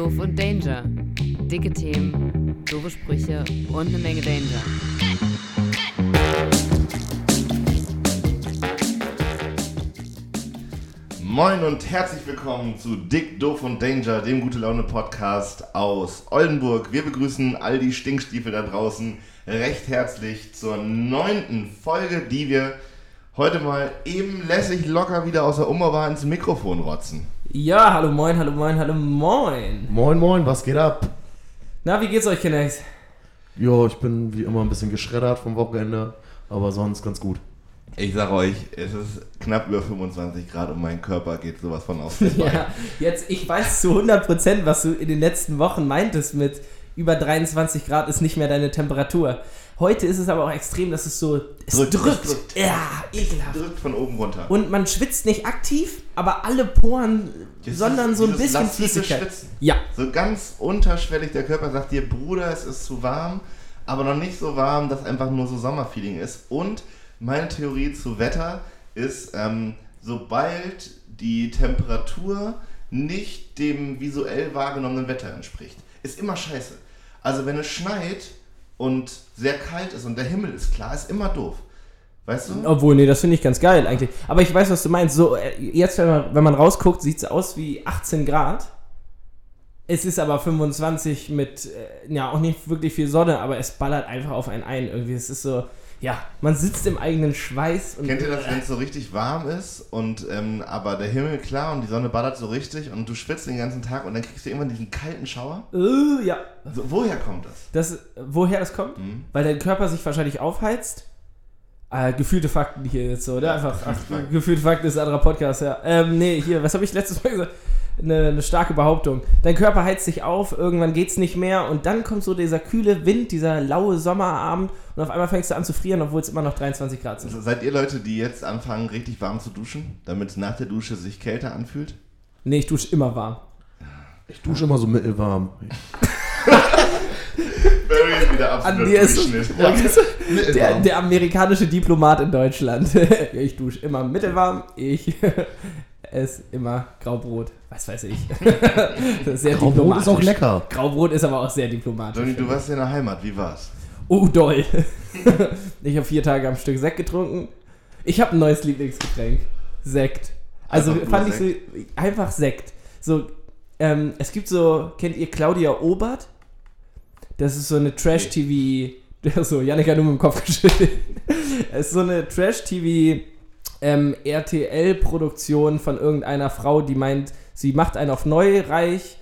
Doof und Danger. Dicke Themen, doofe Sprüche und eine Menge Danger. Moin und herzlich willkommen zu Dick, Doof und Danger, dem Gute Laune Podcast aus Oldenburg. Wir begrüßen all die Stinkstiefel da draußen recht herzlich zur neunten Folge, die wir heute mal eben lässig locker wieder aus der Umbaubar ins Mikrofon rotzen. Ja, hallo moin, hallo moin, hallo moin. Moin, moin, was geht ab? Na, wie geht's euch, Kindex? Jo, ich bin wie immer ein bisschen geschreddert vom Wochenende, aber sonst ganz gut. Ich sag euch, es ist knapp über 25 Grad und mein Körper geht sowas von auf. Ja, jetzt, ich weiß zu 100%, was du in den letzten Wochen meintest mit über 23 Grad ist nicht mehr deine Temperatur. Heute ist es aber auch extrem, dass es so, es Drückt, drückt. es drückt. Ja, ekelhaft. Drückt von oben runter. Und man schwitzt nicht aktiv, aber alle Poren, Das sondern so ein bisschen Flüssigkeit. Schwitzen. Ja, So ganz unterschwellig, der Körper sagt dir, Bruder, es ist zu warm, aber noch nicht so warm, dass einfach nur so Sommerfeeling ist. Und meine Theorie zu Wetter ist, ähm, sobald die Temperatur nicht dem visuell wahrgenommenen Wetter entspricht, ist immer scheiße. Also wenn es schneit und sehr kalt ist und der Himmel ist klar, ist immer doof. Weißt du? obwohl, nee, das finde ich ganz geil eigentlich. Aber ich weiß, was du meinst. So, äh, jetzt, wenn man, wenn man rausguckt, sieht es aus wie 18 Grad. Es ist aber 25 mit, äh, ja, auch nicht wirklich viel Sonne, aber es ballert einfach auf einen ein. Irgendwie, es ist so, ja, man sitzt im eigenen Schweiß und. Kennt ihr das, wenn es so richtig warm ist und ähm, aber der Himmel klar und die Sonne ballert so richtig und du schwitzt den ganzen Tag und dann kriegst du irgendwann diesen kalten Schauer? Äh, ja. So, woher kommt das? Das, woher das kommt? Mhm. Weil dein Körper sich wahrscheinlich aufheizt. Äh, gefühlte Fakten hier jetzt so, oder? Einfach, ach, gefühlte Fakten. gefühlte Fakten ist ein anderer Podcast, ja. Ähm, nee, hier, was habe ich letztes Mal gesagt? Eine, eine starke Behauptung. Dein Körper heizt sich auf, irgendwann geht's nicht mehr und dann kommt so dieser kühle Wind, dieser laue Sommerabend und auf einmal fängst du an zu frieren, obwohl es immer noch 23 Grad sind. Also seid ihr Leute, die jetzt anfangen, richtig warm zu duschen, damit es nach der Dusche sich kälter anfühlt? Nee, ich dusche immer warm. Ich dusche immer so mittelwarm. Barry ist wieder An dir ist Ja. der, der amerikanische Diplomat in Deutschland. ich dusche immer mittelwarm, ich esse immer Graubrot. Was weiß ich. Das ist sehr Graubrot diplomatisch. ist auch lecker. Graubrot ist aber auch sehr diplomatisch. Donny, du warst ja in der Heimat, wie war's? Oh, doll. ich habe vier Tage am Stück Sekt getrunken. Ich habe ein neues Lieblingsgetränk. Sekt. Also Einfach fand ich so, einfach Sekt. So, ähm, es gibt so, kennt ihr Claudia Obert? Das ist so eine Trash-TV, so, Janik hat nur mit dem Kopf geschüttelt. Es ist so eine Trash-TV ähm, RTL-Produktion von irgendeiner Frau, die meint, sie macht einen auf neu reich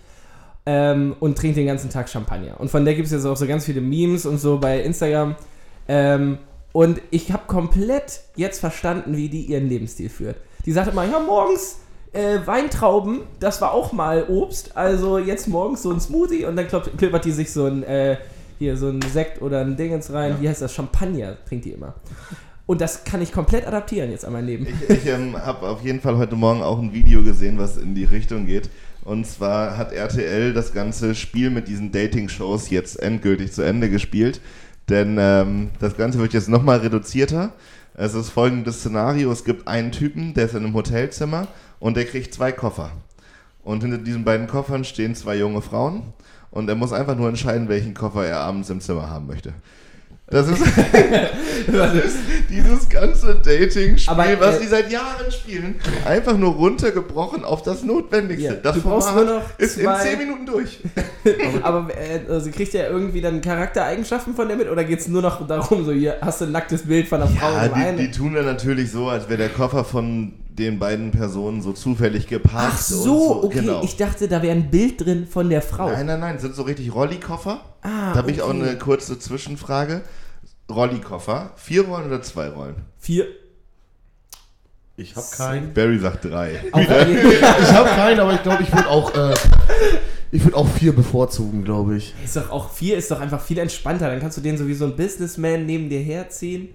ähm, und trinkt den ganzen Tag Champagner. Und von der gibt es jetzt auch so ganz viele Memes und so bei Instagram. Ähm, und ich habe komplett jetzt verstanden, wie die ihren Lebensstil führt. Die sagt immer, ja, morgens äh, Weintrauben, das war auch mal Obst. Also jetzt morgens so ein Smoothie und dann klippert die sich so ein, äh, hier, so ein Sekt oder ein Dingens rein. Wie heißt das? Champagner trinkt die immer. Und das kann ich komplett adaptieren jetzt an mein Leben. Ich, ich ähm, habe auf jeden Fall heute Morgen auch ein Video gesehen, was in die Richtung geht. Und zwar hat RTL das ganze Spiel mit diesen Dating-Shows jetzt endgültig zu Ende gespielt. Denn ähm, das Ganze wird jetzt nochmal reduzierter. Es ist folgendes Szenario: Es gibt einen Typen, der ist in einem Hotelzimmer und der kriegt zwei Koffer. Und hinter diesen beiden Koffern stehen zwei junge Frauen. Und er muss einfach nur entscheiden, welchen Koffer er abends im Zimmer haben möchte. Das ist, das ist dieses ganze Dating-Spiel, Aber, äh, was die seit Jahren spielen, einfach nur runtergebrochen auf das Notwendigste. Ja, das du brauchst nur noch ist in zwei- 10 Minuten durch. Aber äh, also kriegt er irgendwie dann Charaktereigenschaften von der mit oder geht es nur noch darum, so hier hast du ein nacktes Bild von einer Frau Ja, im die, die tun dann natürlich so, als wäre der Koffer von den beiden Personen so zufällig geparkt. Ach so, und okay. Genau. Ich dachte, da wäre ein Bild drin von der Frau. Nein, nein, nein, sind so richtig Rolli-Koffer. Ah, da habe ich auch okay. eine kurze Zwischenfrage. Rolli-Koffer, vier Rollen oder zwei Rollen? Vier. Ich habe keinen. Barry sagt drei. Ich habe keinen, aber ich glaube, ich würde auch, äh, ich würde auch vier bevorzugen, glaube ich. ist doch auch vier ist doch einfach viel entspannter. Dann kannst du den so wie so ein Businessman neben dir herziehen.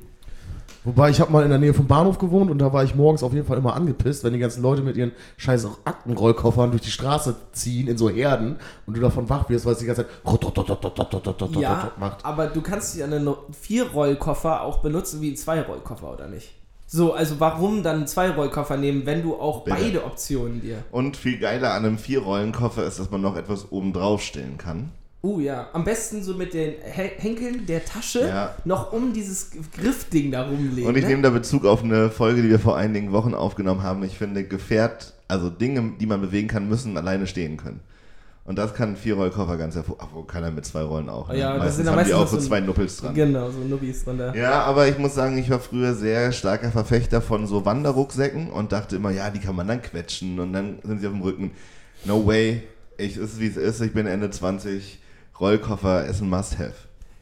Wobei ich habe mal in der Nähe vom Bahnhof gewohnt und da war ich morgens auf jeden Fall immer angepisst, wenn die ganzen Leute mit ihren scheiß Aktenrollkoffern durch die Straße ziehen in so Herden und du davon wach wirst, weil es die ganze Zeit ja. Aber du kannst ja einen Vier-Rollkoffer auch benutzen wie einen Zwei-Rollkoffer, oder nicht? So, also warum dann zwei Rollkoffer nehmen, wenn du auch Bitte. beide Optionen dir. Und viel geiler an einem Vier-Rollen-Koffer ist, dass man noch etwas oben drauf stellen kann. Uh ja, am besten so mit den He- Henkeln der Tasche Ja. noch um dieses Griffding da rumlegen. Und ich ne? nehme da Bezug auf eine Folge, die wir vor einigen Wochen aufgenommen haben. Ich finde, Gefährt, also Dinge, die man bewegen kann, müssen alleine stehen können. Und das kann ein Vierrollkoffer ganz hervor. Obwohl kann er mit zwei Rollen auch. Ne? Ja, das sind am haben die auch so zwei Nuppels dran. Genau, so Nubbis drunter. Ja, aber ich muss sagen, ich war früher sehr starker Verfechter von so Wanderrucksäcken und dachte immer, ja, die kann man dann quetschen und dann sind sie auf dem Rücken. No way. Ich ist wie es ist. Ich bin Ende 20. Rollkoffer ist ein Must-Have.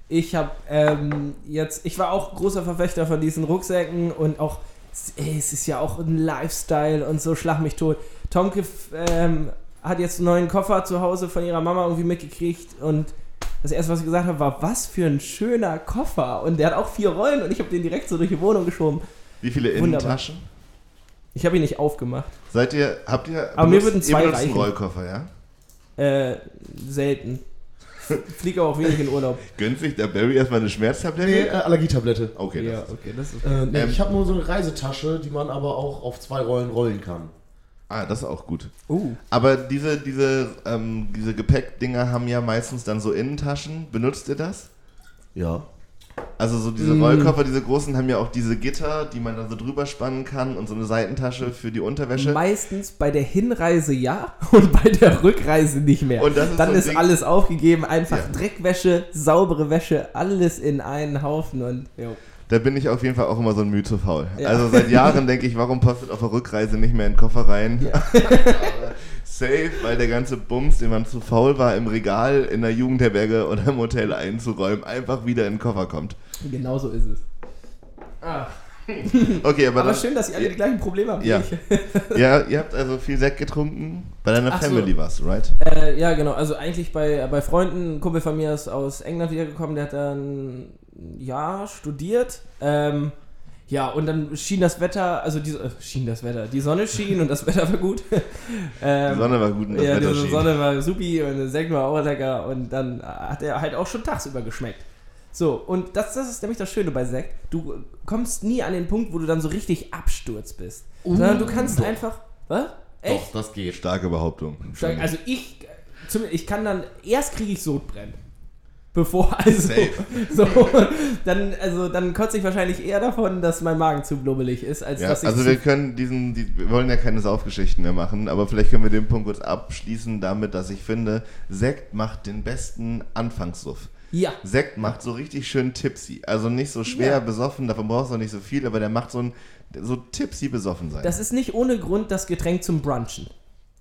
Ich habe ähm, jetzt, ich war auch großer Verfechter von diesen Rucksäcken und auch, ey, es ist ja auch ein Lifestyle und so, schlag mich tot. Tomke ähm, hat jetzt einen neuen Koffer zu Hause von ihrer Mama irgendwie mitgekriegt und das erste, was ich gesagt habe, war, was für ein schöner Koffer. Und der hat auch vier Rollen und ich habe den direkt so durch die Wohnung geschoben. Wie viele Wunderbar. Innentaschen? Ich habe ihn nicht aufgemacht. Seid ihr, habt ihr, Aber mir benutzt- würden zwei ihr benutzt einen reichen. Rollkoffer, ja? Äh, selten. Fliege auch wenig in Urlaub. Gönnt sich der Barry erstmal eine Schmerztablette? Nee, äh, Allergietablette. Okay, das ja, ist, okay, das ist. Äh, nee, Ähm, ich habe nur so eine Reisetasche, die man aber auch auf zwei Rollen rollen kann. ah, das ist auch gut. Uh. Aber diese, diese, ähm, diese Gepäckdinger haben ja meistens dann so Innentaschen. Benutzt ihr das? Ja. Also so diese Mm. Rollkoffer, diese großen, haben ja auch diese Gitter, die man dann so drüber spannen kann und so eine Seitentasche für die Unterwäsche. Meistens bei der Hinreise ja und bei der Rückreise nicht mehr. Und ist Dann so ist Ding- alles aufgegeben, einfach Ja. Dreckwäsche, saubere Wäsche, alles in einen Haufen und jo. Da bin ich auf jeden Fall auch immer so ein Mühe zu faul. Ja. Also seit Jahren denke ich, warum postet auf der Rückreise nicht mehr in den Koffer rein? Aber Safe, weil der ganze Bums, den man zu faul war, im Regal, in der Jugendherberge oder im Hotel einzuräumen, einfach wieder in den Koffer kommt. genau so ist es. Ah. Okay, aber, Aber schön, dass ihr alle die gleichen Probleme habt Ja. Ja, ihr habt also viel Sekt getrunken. Bei deiner Ach so. Family warst du, right? Äh, ja, genau. Also eigentlich bei, bei Freunden, ein Kumpel von mir ist aus England wiedergekommen, der hat dann ein Jahr studiert. Ähm, ja, und dann schien das Wetter, also die, äh, schien das Wetter, die Sonne schien und das Wetter war gut. ähm, Die Sonne war gut und das ja, Wetter schien. Sonne war supi und der Sekt war auch lecker und dann hat er halt auch schon tagsüber geschmeckt. So, und das, das ist nämlich das Schöne bei Sekt. Du kommst nie an den Punkt, wo du dann so richtig Absturz bist. sondern du kannst einfach. Was? Echt? das geht. Starke Behauptung. Stark. Also ich, zum, ich kann dann, erst kriege ich Sodbrennen. Bevor, also, Safe. so, dann, also, dann kotze ich wahrscheinlich eher davon, dass mein Magen zu blubbelig ist, als Ja, dass ich also wir können diesen, die, wir wollen ja keine Saufgeschichten mehr machen, aber vielleicht können wir den Punkt kurz abschließen damit, dass ich finde, Sekt macht den besten Anfangssuff. Ja, Sekt macht so richtig schön tipsy. Also nicht so schwer Ja. besoffen, davon brauchst du auch nicht so viel, aber der macht so ein so tipsy besoffen sein. das ist nicht ohne Grund das Getränk zum Brunchen.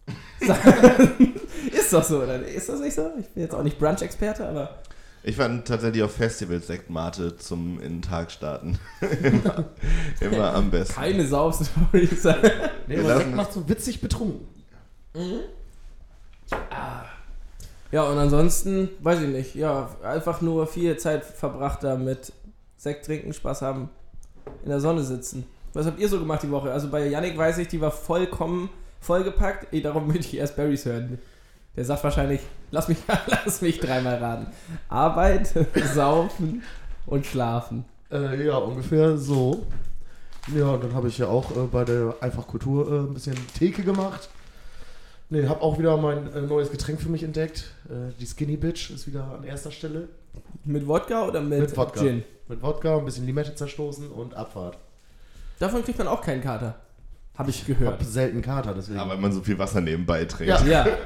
ist doch so, oder? Ist das nicht so? Ich bin jetzt auch nicht Brunch-Experte, aber. Ich fand tatsächlich auf Festivals Sektmate zum in den Tag starten. immer, immer am besten. Keine Saufstory. Nee, aber Sekt macht so witzig betrunken. Ja, und ansonsten, weiß ich nicht, ja, einfach nur viel Zeit verbracht damit. Sekt trinken, Spaß haben, in der Sonne sitzen. Was habt ihr so gemacht die Woche? Also bei Yannick weiß ich, die war vollkommen vollgepackt. Eh, darum will ich erst Barrys hören. Der sagt wahrscheinlich, lass mich, lass mich dreimal raten. Arbeit, saufen und schlafen. Äh, ja, ungefähr so. Ja, und dann habe ich ja auch äh, bei der Einfachkultur äh, ein bisschen Theke gemacht. Ne, habe auch wieder mein äh, neues Getränk für mich entdeckt. Äh, die Skinny Bitch ist wieder an erster Stelle. Mit Wodka oder mit, Mit Wodka. Gin? Mit Wodka, ein bisschen Limette zerstoßen und Abfahrt. Davon kriegt man auch keinen Kater. Habe ich Ich gehört. habe selten Kater, deswegen. Ja, weil man so viel Wasser nebenbei trinkt. Ja. Ja.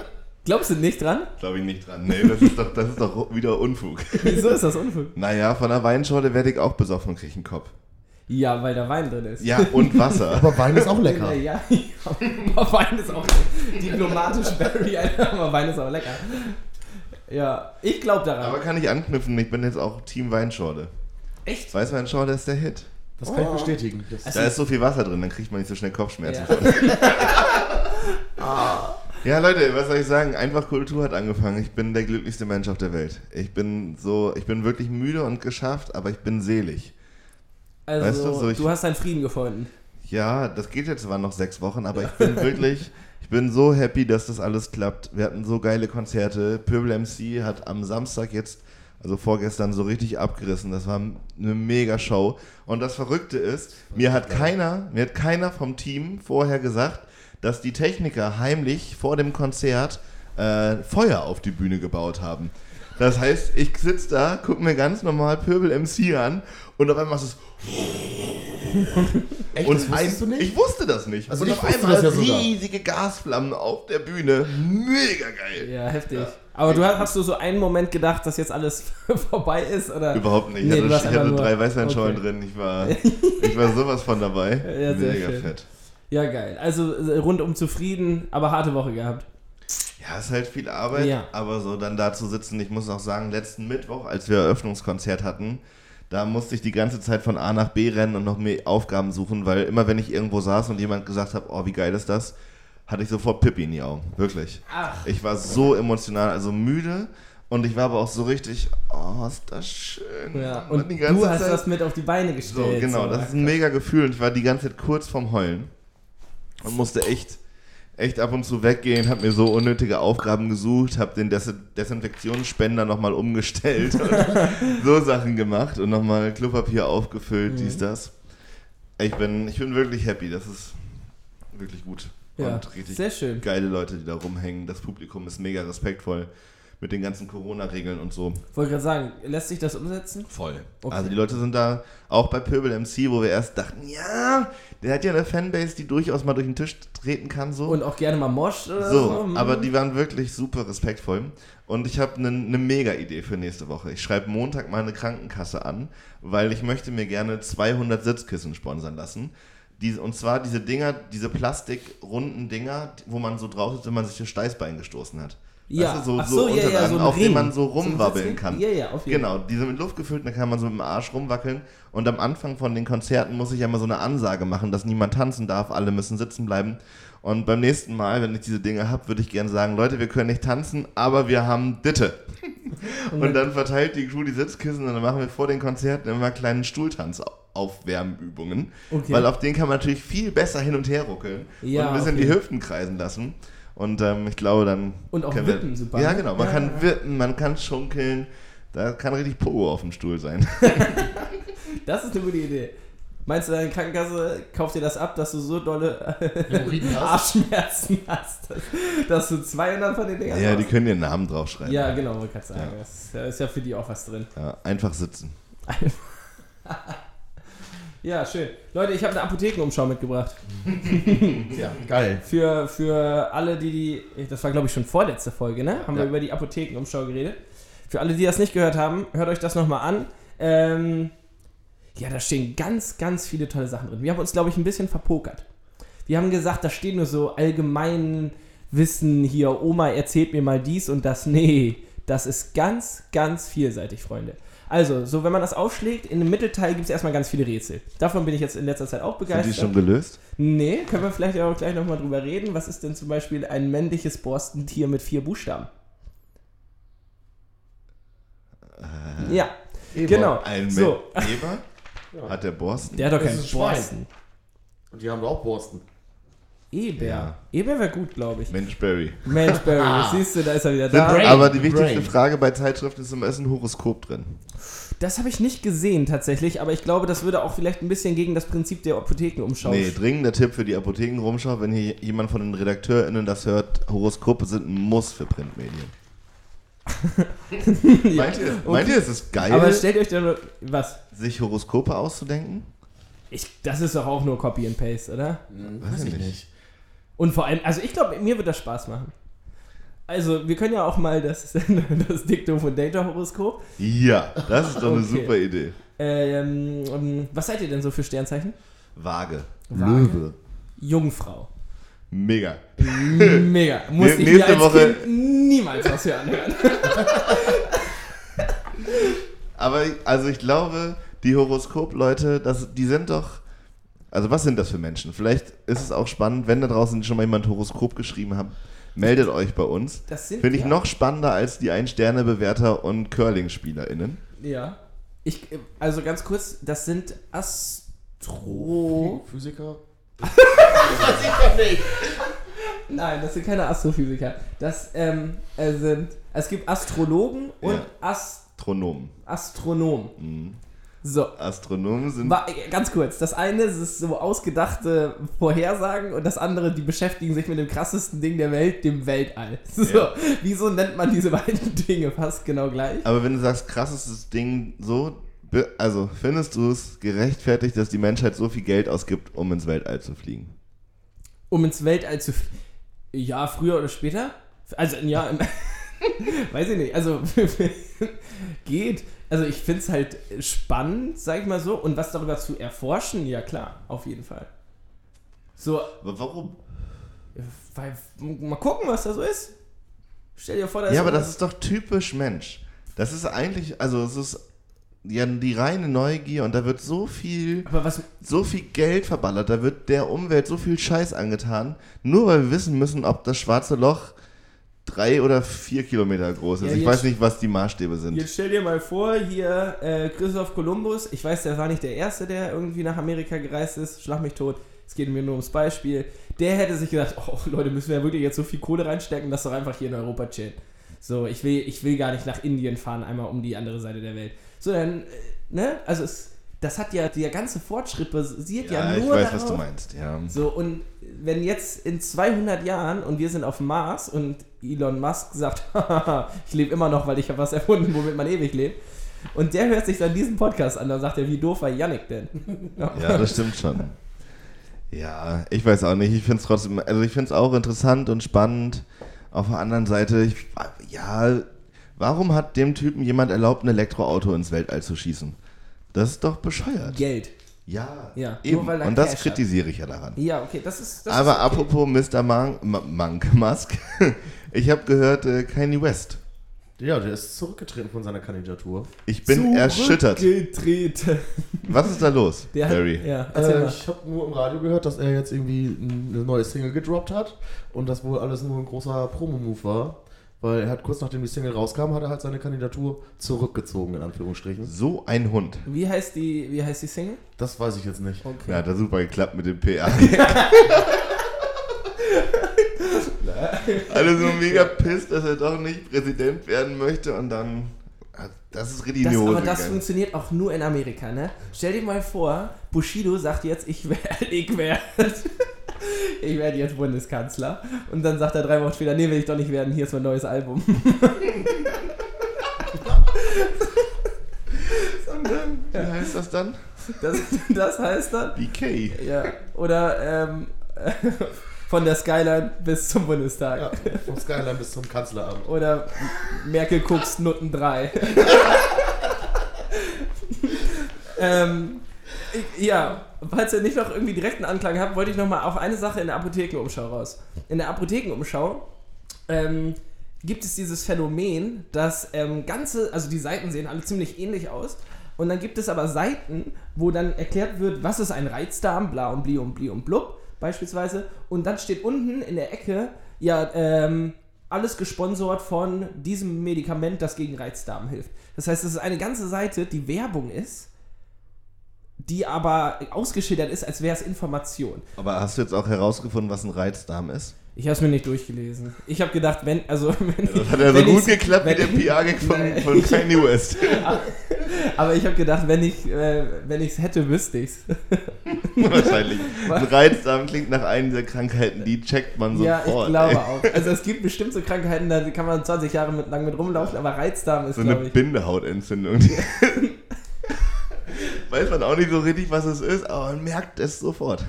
Glaubst du nicht dran? Glaube ich nicht dran. Nee, das ist doch, das ist doch wieder Unfug. Wieso ist das Unfug? Naja, von der Weinschorle werde ich auch besoffen und kriege einen Kopf. Ja, weil da Wein drin ist. Ja, und Wasser. Aber Wein ist auch lecker. Ja, ja. Aber Wein ist auch diplomatisch Barry, aber Wein ist auch lecker. Ja, ich glaube daran. Aber kann ich anknüpfen, ich bin jetzt auch Team Weinschorle. Echt? Weißweinschorle ist der Hit. Das kann ich Oh. bestätigen. Das Also- Da ist so viel Wasser drin, dann kriegt man nicht so schnell Kopfschmerzen. Ja. Ja. Leute, was soll ich sagen? Einfach Kultur hat angefangen. Ich bin der glücklichste Mensch auf der Welt. Ich bin so, ich bin wirklich müde und geschafft, aber ich bin selig. Also, Weißt du, du, so ich- hast deinen Frieden gefunden. Ja, das geht jetzt zwar noch sechs Wochen, aber ich bin wirklich, ich bin so happy, dass das alles klappt. Wir hatten so geile Konzerte. Pöbel MC hat am Samstag jetzt also vorgestern, so richtig abgerissen. Das war eine mega Show. Und das Verrückte ist, mir hat keiner, mir hat keiner vom Team vorher gesagt, dass die Techniker heimlich vor dem Konzert äh, Feuer auf die Bühne gebaut haben. Das heißt, ich sitze da, gucke mir ganz normal Pöbel MC an und auf einmal machst es Echt, und das wusstest du ein- nicht? Ich wusste das nicht. Also und ich auf wusste einmal das ja riesige Gasflammen auf der Bühne. Mega geil. Ja, heftig. Aber du hast, hast du so einen Moment gedacht, dass jetzt alles vorbei ist? Oder? Überhaupt nicht. Nee, ich du hatte, ich hatte nur- drei Weißweinschollen okay. drin. Ich war, ich war sowas von dabei. Ja, sehr Mega schön. fett. Ja, geil. Also äh, rundum zufrieden, aber harte Woche gehabt. Ja, ist halt viel Arbeit, Ja. aber so dann da zu sitzen, ich muss auch sagen, letzten Mittwoch, als wir Eröffnungskonzert hatten, da musste ich die ganze Zeit von A nach B rennen und noch mehr Aufgaben suchen, weil immer wenn ich irgendwo saß und jemand gesagt hat, oh, wie geil ist das, hatte ich sofort Pippi in die Augen. Wirklich. Ach. Ich war so emotional, also müde und ich war aber auch so richtig, oh, ist das schön. Ja, Und und du hast Zeit- das mit auf die Beine So, gestellt. genau, so. das ist ein mega Gefühl und ich war die ganze Zeit kurz vorm Heulen und musste echt, echt ab und zu weggehen, habe mir so unnötige Aufgaben gesucht, habe den Des Desinfektionsspender nochmal umgestellt und so Sachen gemacht und nochmal Klopapier aufgefüllt, Mhm. dies, das. Ich bin, ich bin wirklich happy, das ist wirklich gut Ja, und richtig sehr schön. geile Leute, die da rumhängen. Das Publikum ist mega respektvoll mit den ganzen Corona-Regeln und so. Wollte gerade sagen, lässt sich das umsetzen? Voll. Okay. Also die Leute sind da auch bei Pöbel MC, wo wir erst dachten, ja, der hat ja eine Fanbase, die durchaus mal durch den Tisch treten kann, so. Und auch gerne mal moscht oder so. so, Hm. aber die waren wirklich super respektvoll. Und ich habe eine ne Mega-Idee für nächste Woche. Ich schreibe Montag mal eine Krankenkasse an, weil ich möchte mir gerne 200 Sitzkissen sponsern lassen. Und zwar diese Dinger, diese plastikrunden Dinger, wo man so drauf ist, wenn man sich das Steißbein gestoßen hat. Ja. Weißt du, so, Ach so, so, ja, ja, so auf Ring. denen man so So rumwabbeln Sitzring? kann. Ja, ja, auf jeden Genau, diese mit Luft gefüllt, da kann man so mit dem Arsch rumwackeln. Und am Anfang von den Konzerten muss ich ja immer so eine Ansage machen, dass niemand tanzen darf, alle müssen sitzen bleiben. Und beim nächsten Mal, wenn ich diese Dinge habe, würde ich gerne sagen, Leute, wir können nicht tanzen, aber wir haben Ditte. Und dann verteilt die Crew die Sitzkissen und dann machen wir vor den Konzerten immer kleinen Stuhltanz-Aufwärmübungen. Okay. Weil auf den kann man natürlich viel besser hin und her ruckeln Ja, und ein bisschen okay. die Hüften kreisen lassen. Und ähm, ich glaube dann. Und auch können wir- wippen, super, Ja, genau. Man Ja, kann ja. wippen, man kann schunkeln. Da kann richtig Pogo auf dem Stuhl sein. Das ist eine gute Idee. Meinst du, deine Krankenkasse kauft dir das ab, dass du so dolle hast? Arschschmerzen hast, dass, dass du 200 von den Dingern ja, die brauchst? können ihren Namen draufschreiben. Ja, genau, wollte gerade sagen. Ja. Das ist ja- ist ja für die auch was drin. Ja, einfach sitzen. Ja, schön. Leute, ich habe eine Apothekenumschau mitgebracht. Ja, geil. Für, für alle, die die. Das war, glaube ich, schon vorletzte Folge, ne? Haben wir Ja. über die Apothekenumschau geredet. Für alle, die das nicht gehört haben, hört euch das nochmal an. Ähm, ja, da stehen ganz, ganz viele tolle Sachen drin. Wir haben uns, glaube ich, ein bisschen verpokert. Wir haben gesagt, da steht nur so allgemein Wissen hier, Oma erzählt mir mal dies und das. Nee, das ist ganz, ganz vielseitig, Freunde. Also, so wenn man das aufschlägt, in dem Mittelteil gibt es erstmal ganz viele Rätsel. Davon bin ich jetzt in letzter Zeit auch Sind begeistert. die schon gelöst? Nee, können wir vielleicht auch gleich nochmal drüber reden. Was ist denn zum Beispiel ein männliches Borstentier mit vier Buchstaben? ja, Eber. genau. Ein so, Eber? Hat der Borsten? der hat doch keinen. Borsten. Und die haben doch auch Borsten. Eber. Ja. Eber wäre gut, glaube ich. Mensch, Barry. Mensch, Barry, siehst du, da ist er wieder da. Brain. Aber die wichtigste Brain. Frage bei Zeitschriften ist immer, ist ein Horoskop drin? Das habe ich nicht gesehen tatsächlich, aber ich glaube, das würde auch vielleicht ein bisschen gegen das Prinzip der Apothekenumschau. Nee, dringender Tipp für die Apothekenrumschau, wenn hier jemand von den RedakteurInnen das hört, Horoskope sind ein Muss für Printmedien. meint, ihr, meint ihr, es ist geil, aber stellt euch dann was? sich Horoskope auszudenken? Ich, das ist doch auch nur Copy and Paste, oder? Weiß ich nicht. Und vor allem, also ich glaube, mir wird das Spaß machen. Also, wir können ja auch mal das, das Diktum von Data Horoskop. Ja, das ist doch eine Okay. super Idee. Ähm, was seid ihr denn so für Sternzeichen? Waage. Waage. Löwe. Jungfrau. Mega. Mega. Muss ich mir nächste als Woche- Kind niemals was für anhören. Aber ich- also ich glaube, die Horoskop-Leute, das, die sind doch. Also was sind das für Menschen? Vielleicht ist es auch spannend, wenn da draußen schon mal jemand Horoskop geschrieben hat, meldet euch bei uns. Das sind Finde ich ja- noch spannender als die Ein-Sterne-Bewerter und Curling-SpielerInnen. Ja. Ich, also ganz kurz, das sind Astro... Physiker? Nein, das sind keine Astrophysiker. Das ähm, äh, sind... Es gibt Astrologen und Ja. Astronomen. Astronom. Mhm. So. Astronomen sind. War, ganz kurz, das eine ist so ausgedachte Vorhersagen und das andere, die beschäftigen sich mit dem krassesten Ding der Welt, dem Weltall. So, Ja. wieso nennt man diese beiden Dinge fast genau gleich? Aber wenn du sagst, krassestes Ding, so. Also, findest du es gerechtfertigt, dass die Menschheit so viel Geld ausgibt, um ins Weltall zu fliegen? Um ins Weltall zu fliegen. Ja, früher oder später? Also, ja, im- weiß ich nicht. Also, geht. Also, ich finde es halt spannend, sag ich mal so. Und was darüber zu erforschen, ja klar, auf jeden Fall. So, Aber warum? weil, mal gucken, was da so ist. Stell dir vor, da ist Ja, aber das ist doch typisch Mensch. Das ist eigentlich, also es ist ja die reine Neugier und da wird so viel, Aber was, so viel Geld verballert, da wird der Umwelt so viel Scheiß angetan, nur weil wir wissen müssen, ob das schwarze Loch drei oder vier Kilometer groß ist. Ja, ich weiß nicht, was die Maßstäbe sind. Jetzt stell dir mal vor, hier äh, Christoph Kolumbus, ich weiß, der war nicht der Erste, der irgendwie nach Amerika gereist ist, schlag mich tot, es geht mir nur ums Beispiel. Der hätte sich gedacht, oh Leute, müssen wir ja wirklich jetzt so viel Kohle reinstecken, dass doch einfach hier in Europa chillen. So, ich will, ich will gar nicht nach Indien fahren, einmal um die andere Seite der Welt. So, dann, äh, ne, also es, das hat ja, der ganze Fortschritt basiert ja, Ja, ich nur weiß, darauf. was du meinst. Ja. So, und wenn jetzt in 200 Jahren und wir sind auf dem Mars und Elon Musk sagt, "Hahaha, ich lebe immer noch, weil ich habe was erfunden, womit man ewig lebt. Und der hört sich dann diesen Podcast an, dann sagt er, wie doof war Yannick denn? Ja, das stimmt schon. Ja, ich weiß auch nicht. Ich finde es trotzdem, also ich finde es auch interessant und spannend. Auf der anderen Seite, ich, ja, warum hat dem Typen jemand erlaubt, ein Elektroauto ins Weltall zu schießen? Das ist doch bescheuert. Geld. Ja, Ja, eben. und das Cash hat. kritisiere ich ja daran. Ja, okay, das ist. Das Aber ist okay. apropos Mr. Man Ma Monk Musk, ich habe gehört, äh, Kanye West. Ja, der ist zurückgetreten von seiner Kandidatur. Ich bin erschüttert. Zurückgetreten. Was ist da los, Der hat, Barry? ja, erzähl Äh, ich habe nur im Radio gehört, dass er jetzt irgendwie eine neue Single gedroppt hat und das wohl alles nur ein großer Promo-Move war. Weil er hat kurz nachdem die Single rauskam, hat er halt seine Kandidatur zurückgezogen, in Anführungsstrichen. So ein Hund. Wie heißt die, wie heißt die Single? Das weiß ich jetzt nicht. Okay. Ja, hat er super geklappt mit dem PR. Alle so mega pisst, dass er doch nicht Präsident werden möchte und dann. Das ist richtig Das, aber das gegangen. funktioniert auch nur in Amerika, ne? Stell dir mal vor, Bushido sagt jetzt, ich werde, ich werde, ich werde jetzt Bundeskanzler. Und dann sagt er drei Wochen später, nee, will ich doch nicht werden, hier ist mein neues Album. Wie heißt das dann? Das, das heißt dann, BK. ja, oder ähm, von der Skyline bis zum Bundestag. Ja, vom Skyline bis zum Kanzleramt. Oder Merkel guckst Nutten 3. ähm, ja, falls ihr nicht noch irgendwie direkten Anklang habt, wollte ich noch mal auf eine Sache in der Apothekenumschau raus. In der Apothekenumschau ähm, gibt es dieses Phänomen, dass ähm, ganze, also die Seiten sehen alle ziemlich ähnlich aus. Und dann gibt es aber Seiten, wo dann erklärt wird, was ist ein Reizdarm, bla und bli und bli und blub, beispielsweise. Und dann steht unten in der Ecke, ja, ähm, alles gesponsert von diesem Medikament, das gegen Reizdarm hilft. Das heißt, es ist eine ganze Seite, die Werbung ist, die aber ausgeschildert ist, als wäre es Information. Aber hast du jetzt auch herausgefunden, was ein Reizdarm ist? Ich habe es mir nicht durchgelesen. Ich habe gedacht, wenn, also wenn Das hat ja so gut geklappt wie wenn- der PR-Gag von, Nein. von Kanye West. Aber ich habe gedacht, wenn ich äh, wenn ich es hätte, wüsste ich's. Wahrscheinlich. Ein Reizdarm klingt nach einer dieser Krankheiten, die checkt man ja, sofort. ich glaube ey. auch. Also es gibt bestimmt so Krankheiten, da kann man 20 Jahre mit, lang mit rumlaufen, aber Reizdarm ist, So eine ich. Bindehautentzündung. Weiß man auch nicht so richtig, was es ist, aber man merkt es sofort.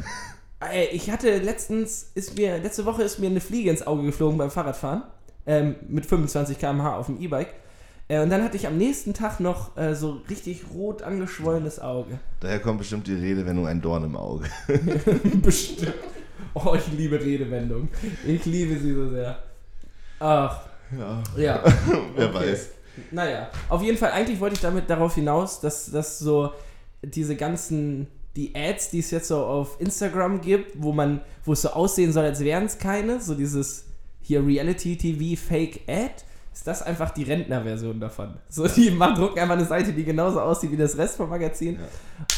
Ey, ich hatte letztens, ist mir, letzte Woche ist mir eine Fliege ins Auge geflogen beim Fahrradfahren. Ähm, mit 25 km/h auf dem E-Bike. Äh, und dann hatte ich am nächsten Tag noch äh, so richtig rot angeschwollenes Auge. Daher kommt bestimmt die Redewendung ein Dorn im Auge. Bestimmt. Oh, ich liebe Redewendung. Ich liebe sie so sehr. Ach, Ja, ja. wer Okay. weiß. Naja, auf jeden Fall, eigentlich wollte ich damit darauf hinaus, dass, dass so diese ganzen, die Ads, die es jetzt so auf Instagram gibt, wo man, wo es so aussehen soll, als wären es keine, so dieses hier Reality TV Fake Ad, ist das einfach die Rentnerversion davon. So, die machen, drucken einfach eine Seite, die genauso aussieht wie das Rest vom Magazin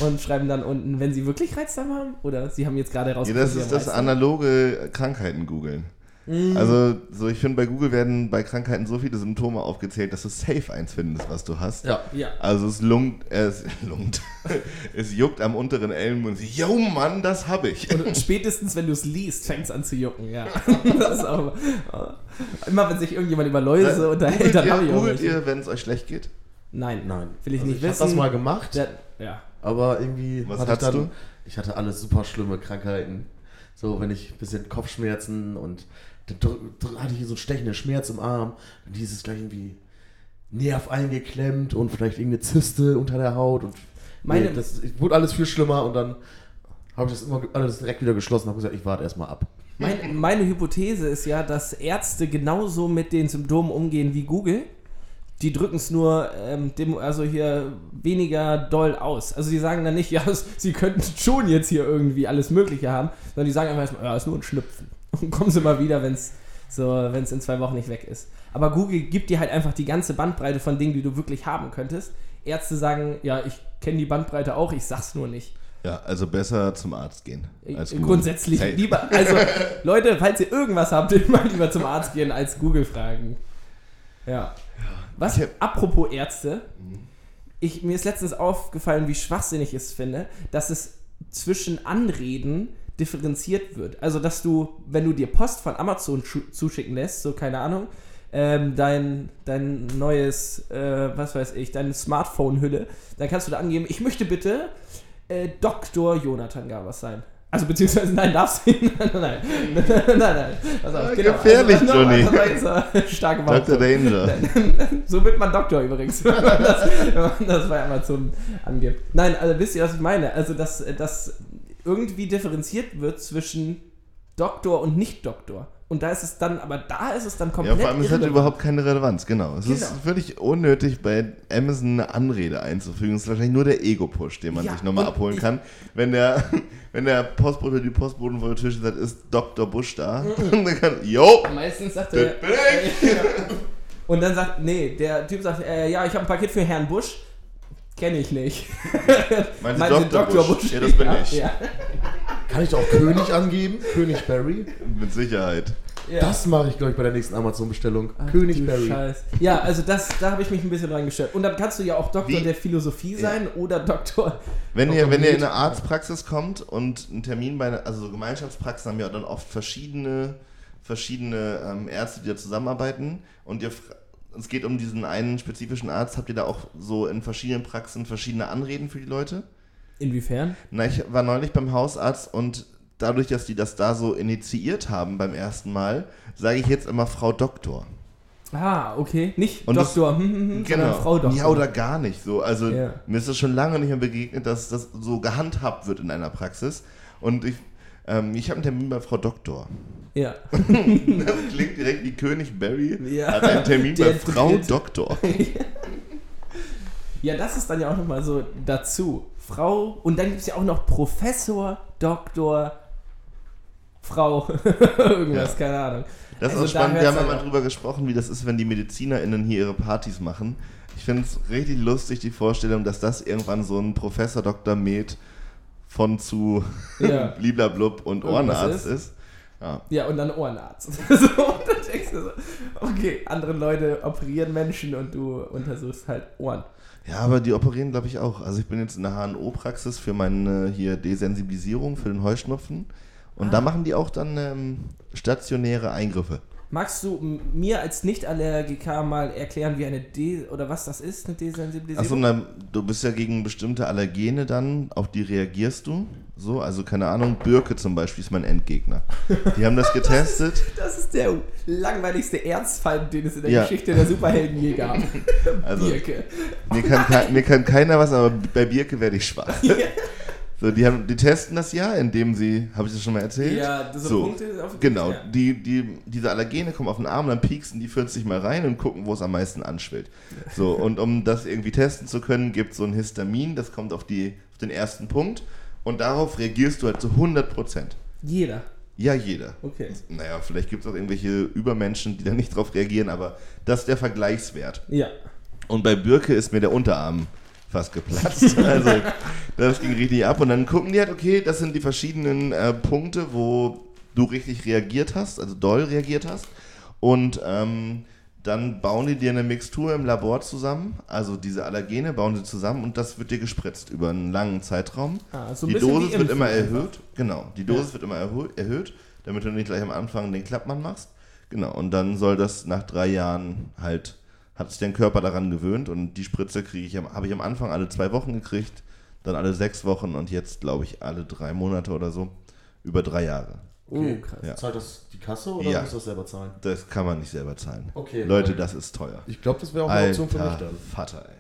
und schreiben dann unten, wenn sie wirklich Reizdarm haben oder sie haben jetzt gerade Ja, rausgefunden, das sie ist das analoge Krankheiten googeln. Also, so ich finde, bei Google werden bei Krankheiten so viele Symptome aufgezählt, dass du safe eins findest, was du hast. Ja. Ja. Also es lungt, äh, es lungt. es juckt am unteren sie, yo Mann, das hab ich. Und spätestens, wenn du es liest, fängt es an zu jucken, ja. Das ist auch, immer wenn sich irgendjemand über Läuse unterhält, dann habe ich auch Googelt ihr, wenn es euch schlecht geht? Nein, Nein. will ich Also nicht ich wissen. habe das mal gemacht, Der, ja. aber irgendwie Was hatte ich hattest dann, du? ich hatte alle super schlimme Krankheiten. So, wenn ich ein bisschen Kopfschmerzen und dann hatte ich hier so einen stechenden Schmerz im Arm, dann hieß es gleich irgendwie Nerv eingeklemmt und vielleicht irgendeine Zyste unter der Haut und Meine- nee, das wurde alles viel schlimmer und dann habe ich das immer alles direkt wieder geschlossen und habe gesagt, ich warte erstmal ab. Mein, meine Hypothese ist ja, dass Ärzte genauso mit den Symptomen umgehen wie Google. Die drücken es nur ähm, dem, also hier weniger doll aus. Also die sagen dann nicht, ja, sie könnten schon jetzt hier irgendwie alles Mögliche haben, sondern die sagen einfach erstmal, ja, ist nur ein Schnupfen. Und kommen sie mal wieder, wenn es so, wenn's in zwei Wochen nicht weg ist. Aber Google gibt dir halt einfach die ganze Bandbreite von Dingen, die du wirklich haben könntest. Ärzte sagen, ja, ich kenne die Bandbreite auch, ich sag's nur nicht. Ja, also besser zum Arzt gehen. Als Google. Grundsätzlich Safe. lieber, also Leute, falls ihr irgendwas habt, immer lieber zum Arzt gehen als Google fragen. Ja. Was, apropos Ärzte, ich, mir ist letztens aufgefallen, wie schwachsinnig ich es finde, dass es zwischen Anreden differenziert wird. Also, dass du, wenn du dir Post von Amazon zuschicken lässt, so keine Ahnung, ähm, dein, dein neues, äh, was weiß ich, deine Smartphone-Hülle, dann kannst du da angeben, ich möchte bitte äh, Dr. Jonathan Gabas sein. Also beziehungsweise, nein, darfst du nein, nein, nein, nein, nein, pass auf, Ah, genau, gefährlich, also, Johnny. Das war jetzt äh, starke Dr. Danger. So wird man Doktor übrigens, wenn man das, wenn man das bei Amazon angibt. Nein, also wisst ihr, was ich meine? Also, dass, dass irgendwie differenziert wird zwischen Doktor und Nicht-Doktor. Und da ist es dann, aber da ist es dann Ja, komplett vor allem, es hat überhaupt keine Relevanz, genau. Es ist Genau. völlig unnötig, bei Amazon eine Anrede einzufügen. Es ist wahrscheinlich nur der Ego-Push, den man Ja, sich nochmal abholen kann. Wenn der, wenn der Postbote die Postboten vor der Tür sagt, ist Dr. Busch da? Und dann kann, yo, Meistens sagt er. bin ich. Und dann sagt, nee, der Typ sagt, äh, ja, ich habe ein Paket für Herrn Busch. Kenne ich nicht. Meinen Sie Meinen Dr. Busch? Ja, das bin ich. Ja, Kann ich da auch König angeben? König Barry? Mit Sicherheit. ja. Das mache ich, glaube ich, bei der nächsten Amazon-Bestellung. König du Barry. Scheiß. Ja, also das, da habe ich mich ein bisschen dran gestört. Und dann kannst du ja auch Doktor Wie? der Philosophie sein oder Doktor. Wenn ihr, Dr. wenn ihr in eine Arztpraxis kommt und einen Termin bei einer, also so Gemeinschaftspraxen haben ja dann oft verschiedene, verschiedene ähm, Ärzte, die da zusammenarbeiten und ihr, fra- es geht um diesen einen spezifischen Arzt, habt ihr da auch so in verschiedenen Praxen verschiedene Anreden für die Leute? Inwiefern? Na, ich war neulich beim Hausarzt und dadurch, dass die das da so initiiert haben beim ersten Mal, sage ich jetzt immer Frau Doktor. Ah, okay. Nicht Und das- Doktor, hm, hm, hm, sondern Frau Doktor. Ja, oder gar nicht so. Also Ja. mir ist das schon lange nicht mehr begegnet, dass das so gehandhabt wird in einer Praxis. Und ich, ähm, ich habe einen Termin bei Frau Doktor. Ja. Das klingt direkt wie König Barry. Ja. Hat einen Termin Der bei Frau dritte. Doktor. Ja, das ist dann ja auch nochmal so dazu. Frau, und dann gibt es ja auch noch Professor, Doktor, Frau, irgendwas, Ja. keine Ahnung. Das Also ist auch spannend. Wir haben ja halt mal drüber gesprochen, wie das ist, wenn die MedizinerInnen hier ihre Partys machen. Ich finde es richtig lustig, die Vorstellung, dass das irgendwann so ein Professor Dr. Med von zu Ja. Bliblablub und Ohrenarzt ist. ist. Ja. Ja, und dann Ohrenarzt. so, und dann denkst du so, okay, andere Leute operieren Menschen und du untersuchst halt Ohren. Ja, aber die operieren, glaube ich, auch. Also ich bin jetzt in der HNO-Praxis für meine hier Desensibilisierung für den Heuschnupfen. Und Ah. da machen die auch dann ähm, stationäre Eingriffe. Magst du mir als Nicht-Allergiker mal erklären, wie eine De- oder was das ist, eine Desensibilisierung? Achso, du bist ja gegen bestimmte Allergene dann, auf die reagierst du. So, also keine Ahnung, Birke zum Beispiel ist mein Endgegner. Die haben das getestet. Das ist der langweiligste Erzfeind, den es in der Ja. Geschichte der Superhelden je gab. Also Birke. mir kann, mir kann keiner was, aber bei Birke werde ich schwach. So, die, haben, die testen das ja, indem sie, habe ich das schon mal erzählt? Ja, so, So, Punkte auf Genau, Ja. die, die, diese Allergene kommen auf den Arm, dann pieksen die 40 mal rein und gucken, wo es am meisten anschwillt. So, und um das irgendwie testen zu können, gibt es so ein Histamin, das kommt auf, die, auf den ersten Punkt und darauf reagierst du halt zu 100 Prozent. Jeder. Ja, jeder. Okay. Naja, vielleicht gibt es auch irgendwelche Übermenschen, die da nicht drauf reagieren, aber das ist der Vergleichswert. Ja. Und bei Birke ist mir der Unterarm fast geplatzt. Also das ging richtig ab. Und dann gucken die halt, okay, das sind die verschiedenen äh, Punkte, wo du richtig reagiert hast, also doll reagiert hast. Und ähm, dann bauen die dir eine Mixtur im Labor zusammen, also diese Allergene bauen sie zusammen und das wird dir gespritzt über einen langen Zeitraum. Ah, so ein die Dosis wird immer erhöht, genau, die Dosis wird immer erhö erhöht, damit du nicht gleich am Anfang den Klappmann machst. Genau, und dann soll das nach drei Jahren halt, hat sich dein Körper daran gewöhnt und die Spritze kriege ich am, habe ich am Anfang alle zwei Wochen gekriegt, dann alle sechs Wochen und jetzt glaube ich alle drei Monate oder so, über drei Jahre. Oh, krass. Ja. Zahlt das die Kasse oder Ja. musst du das selber zahlen? Das kann man nicht selber zahlen. Okay, Leute, das ist teuer. Ich glaube, das wäre auch eine Option für mich dann. Vater, ey.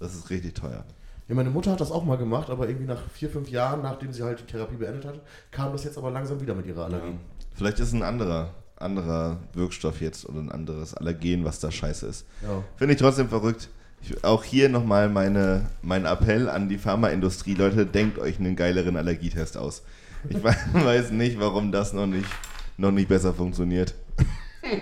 Das ist richtig teuer. Ja, meine Mutter hat das auch mal gemacht, aber irgendwie nach vier, fünf Jahren, nachdem sie halt die Therapie beendet hatte, kam das jetzt aber langsam wieder mit ihrer Allergie. Vielleicht ist ein anderer, anderer Wirkstoff jetzt oder ein anderes Allergen, was da scheiße ist. Ja. Finde ich trotzdem verrückt. Ich, auch hier nochmal meine, mein Appell an die Pharmaindustrie. Leute, denkt euch einen geileren Allergietest aus. Ich we- weiß nicht, warum das noch nicht, noch nicht besser funktioniert.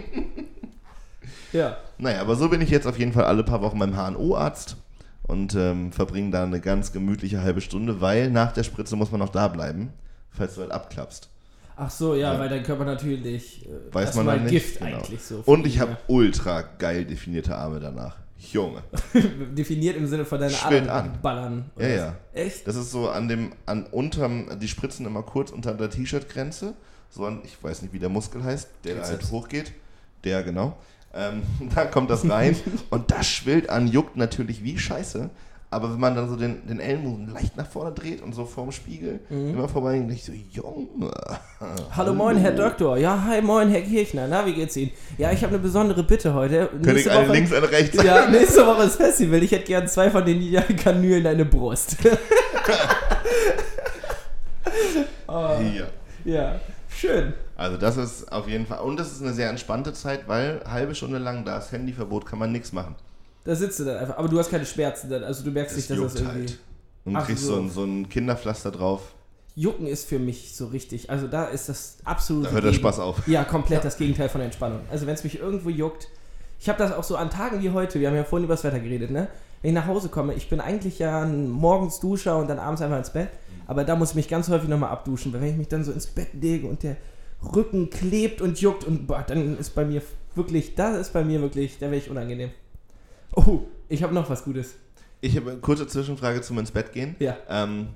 Ja. Naja, aber so bin ich jetzt auf jeden Fall alle paar Wochen beim HNO-Arzt und ähm, verbringe da eine ganz gemütliche halbe Stunde, weil nach der Spritze muss man noch da bleiben, falls du halt abklappst. Ach so, ja, Ja. weil dein Körper natürlich äh, Weiß man dann nicht. Gift genau. eigentlich so. Und ich habe ultra geil definierte Arme danach. Junge. definiert im Sinne von deiner Schwillt Adern an. ballern. Ja, oder ja. was? Echt? Das ist so an dem, an unterm, die spritzen immer kurz unter der T-Shirt-Grenze. So an, ich weiß nicht, wie der Muskel heißt, der halt hochgeht. Der, genau. Ähm, da kommt das rein und das schwillt an, juckt natürlich wie scheiße. Aber wenn man dann so den, den Ellenbogen leicht nach vorne dreht und so vorm Spiegel immer vorbei, denke ich so, Junge. Hallo, moin, Herr Doktor. Ja, hi, moin, Herr Kirchner. Na, wie geht's Ihnen? Ja, ich habe eine besondere Bitte heute. Könnte ich eine links, eine rechts Ja, nächste Woche ist Festival. Ich hätte gern zwei von den Kanülen in eine Brust. oh, Hier. ja, schön. Also das ist auf jeden Fall, und das ist eine sehr entspannte Zeit, weil halbe Stunde lang, da ist Handyverbot, kann man nichts machen. Da sitzt du dann einfach. Aber du hast keine Schmerzen dann. Also du merkst nicht, dass das irgendwie... halt. Und Ach kriegst so. so, ein, so ein Kinderpflaster drauf, Jucken ist für mich so richtig. Also da ist das absolute... da hört der Spaß auf. Ja, komplett das Gegenteil von Entspannung. Also wenn es mich irgendwo juckt, ich habe das auch so an Tagen wie heute, wir haben ja vorhin über das Wetter geredet, ne? Wenn ich nach Hause komme, ich bin eigentlich ja ein morgens Duscher und dann abends einfach ins Bett, aber da muss ich mich ganz häufig nochmal abduschen, weil wenn ich mich dann so ins Bett lege und der Rücken klebt und juckt und boah, dann ist bei mir wirklich, das ist bei mir wirklich, da wäre ich unangenehm. Oh, ich habe noch was Gutes. Ich habe eine kurze Zwischenfrage zum ins Bett gehen. Ja. Ähm,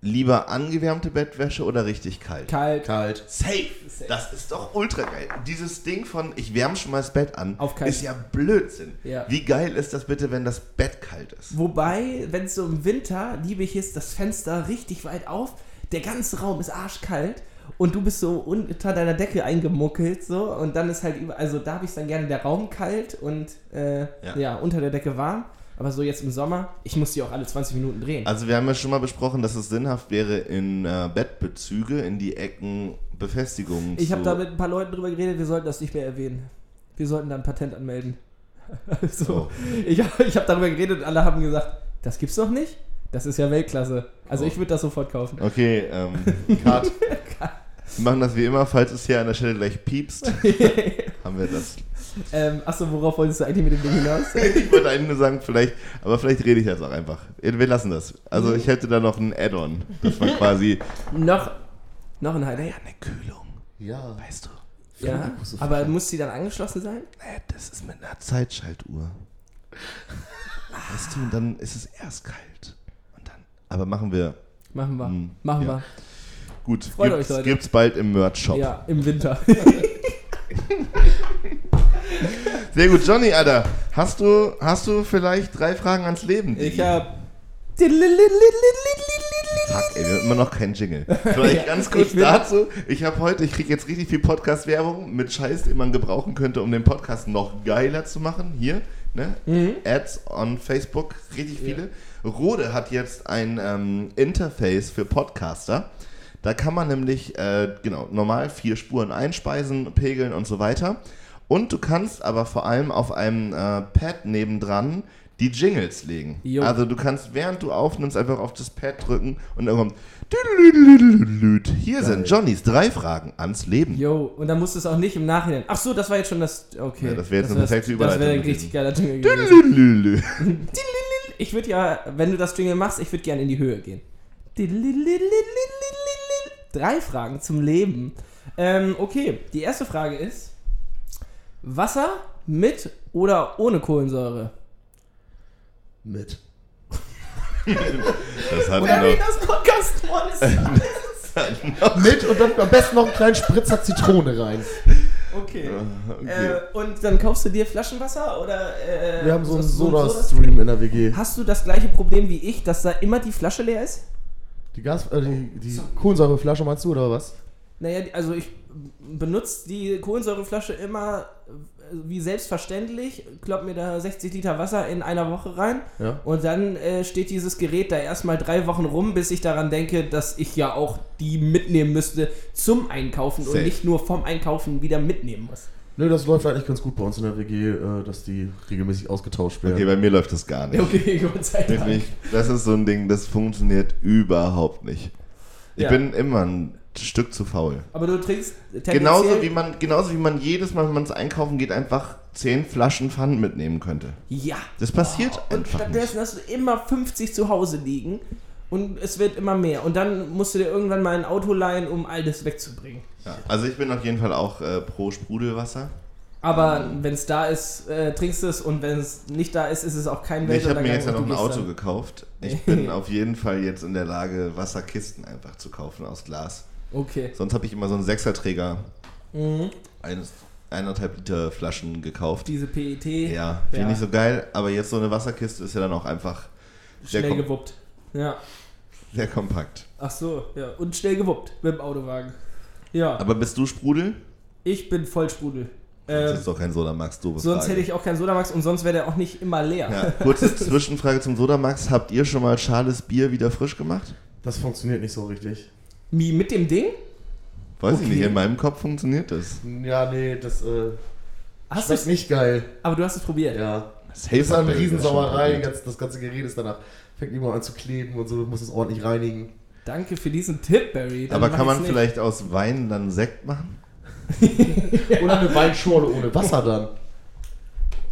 lieber angewärmte Bettwäsche oder richtig kalt? Kalt. Kalt. Safe. Das ist doch ultra geil. Dieses Ding von ich wärme schon mal das Bett an, Auf kalt. ist ja Blödsinn. Ja. Wie geil ist das bitte, wenn das Bett kalt ist? Wobei, wenn es so im Winter, liebe ich es, das Fenster richtig weit auf, der ganze Raum ist arschkalt und du bist so unter deiner Decke eingemuckelt so und dann ist halt über, also da habe ich dann gerne der Raum kalt und äh, ja. Ja. unter der Decke warm. Aber so jetzt im Sommer, ich muss die auch alle 20 Minuten drehen. Also wir haben ja schon mal besprochen, dass es sinnhaft wäre, in äh, Bettbezüge in die Ecken Befestigungen ich habe da mit ein paar Leuten drüber geredet, wir sollten das nicht mehr erwähnen. Wir sollten da ein Patent anmelden. so. Oh. Ich, ich habe darüber geredet und alle haben gesagt, das gibt's doch nicht. Das ist ja Weltklasse. Also Oh. ich würde das sofort kaufen. Okay, ähm, Cut. Wir machen das wie immer, falls es hier an der Stelle gleich piepst, haben wir das. Ähm, achso, worauf wolltest du eigentlich mit dem Ding hinaus? Ich wollte eigentlich nur sagen, vielleicht, aber vielleicht rede ich jetzt auch einfach. Wir lassen das. Also ich hätte da noch ein Add-on, dass man quasi... noch, noch ein Highlight. Eine Kühlung, Ja. weißt du. Ja, so aber viel. muss die dann angeschlossen sein? Naja, das ist mit einer Zeitschaltuhr. Weißt du, und dann ist es erst kalt. Aber machen wir... Machen wir. Hm, Machen ja. Gut, Freut gibt's, euch, Leute. gibt's bald im Merch-Shop. wir. Ja, im Winter. Sehr gut, Johnny, Alter. Hast du, hast du vielleicht drei Fragen ans Leben? ich hab. Fuck, ey, wir haben immer noch keinen Jingle. Vielleicht Ja, ganz kurz ich dazu. Ich habe heute, ich kriege jetzt richtig viel Podcast-Werbung mit Scheiß, den man gebrauchen könnte, um den Podcast noch geiler zu machen. Hier, ne? Mhm. Ads on Facebook, richtig viele. Rode hat jetzt ein ähm, Interface für Podcaster. Da kann man nämlich, äh, genau, normal vier Spuren einspeisen, pegeln und so weiter. Und du kannst aber vor allem auf einem äh, Pad nebendran die Jingles legen. Jo. Also du kannst, während du aufnimmst, einfach auf das Pad drücken und dann kommt hier sind Johnnys drei Fragen ans Leben. Yo, und dann musst du es auch nicht im Nachhinein. Ach so, das war jetzt schon das. Okay. Ja, das wäre jetzt eine wär's- perfekte Das wäre ein Überleitung richtig geiler Jingle gewesen. Ich würde ja, wenn du das Jingle machst, ich würde gerne in die Höhe gehen. Drei Fragen zum Leben. Ähm, okay, die erste Frage ist: Wasser mit oder ohne Kohlensäure? Mit. Das hat Oder wie noch, das Podcast ist. Mit und dann am besten noch einen kleinen Spritzer Zitrone rein. Okay. okay. Äh, und dann kaufst du dir Flaschenwasser oder. Äh, Wir haben so einen so- so- Soda-Stream in der WG. Hast du das gleiche Problem wie ich, dass da immer die Flasche leer ist? Die Gas, äh, die, die Kohlensäureflasche meinst du oder was? Naja, also ich benutze die Kohlensäureflasche immer wie selbstverständlich, klopp mir da 60 Liter Wasser in einer Woche rein Ja. und dann äh, steht dieses Gerät da erstmal drei Wochen rum, bis ich daran denke, dass ich ja auch die mitnehmen müsste zum Einkaufen Safe. und nicht nur vom Einkaufen wieder mitnehmen muss. Nö, das läuft eigentlich ganz gut bei uns in der WG, äh, dass die regelmäßig ausgetauscht werden. okay, bei mir läuft das gar nicht. Okay, Gott sei Dank. Das ist so ein Ding, das funktioniert überhaupt nicht. Ich Ja. bin immer ein Stück zu faul. Aber du trinkst. Genauso wie man, genauso wie man jedes Mal, wenn man es einkaufen geht, einfach 10 Flaschen Pfand mitnehmen könnte. Ja. Das passiert Und einfach stattdessen nicht. hast du immer 50 zu Hause liegen und es wird immer mehr. Und dann musst du dir irgendwann mal ein Auto leihen, um all das wegzubringen. Ja. Also ich bin auf jeden Fall auch äh, pro Sprudelwasser. Aber wenn es da ist, äh, trinkst du es und wenn es nicht da ist, ist es auch kein Nee, ich habe mir Weltuntergang jetzt ja und noch ein Auto dann- gekauft. Ich bin auf jeden Fall jetzt in der Lage, Wasserkisten einfach zu kaufen aus Glas. Okay. Sonst habe ich immer so einen Sechserträger, Mhm. eines eineinhalb Liter Flaschen gekauft. Diese PET, Ja, finde Ja. ich so geil. Aber jetzt so eine Wasserkiste ist ja dann auch einfach sehr, schnell gewuppt. Ja. sehr kompakt. Ach so, ja. Und schnell gewuppt mit dem Autowagen. Ja, Aber bist du Sprudel? ich bin Vollsprudel. Das Äh, ist doch kein Sodamax, doofe sonst Frage. hätte ich auch keinen Sodamax und sonst wäre der auch nicht immer leer. Ja, kurze Zwischenfrage zum Sodamax. Habt ihr schon mal Charles Bier wieder frisch gemacht? Das funktioniert nicht so richtig. Wie mit dem Ding? Weiß ich Okay. nicht, in meinem Kopf funktioniert das. Ja, nee, das äh, Hast du schmeckt nicht geil. Aber du hast es probiert. Ja. Das Das ist eine Haferberry Riesensauerei, ganz, das ganze Gerät ist danach, fängt immer an zu kleben und so, du musst es ordentlich reinigen. Danke für diesen Tipp, Barry. Dann Aber kann man nicht. vielleicht aus Wein dann Sekt machen? Oder eine Weinschorle ohne Wasser dann.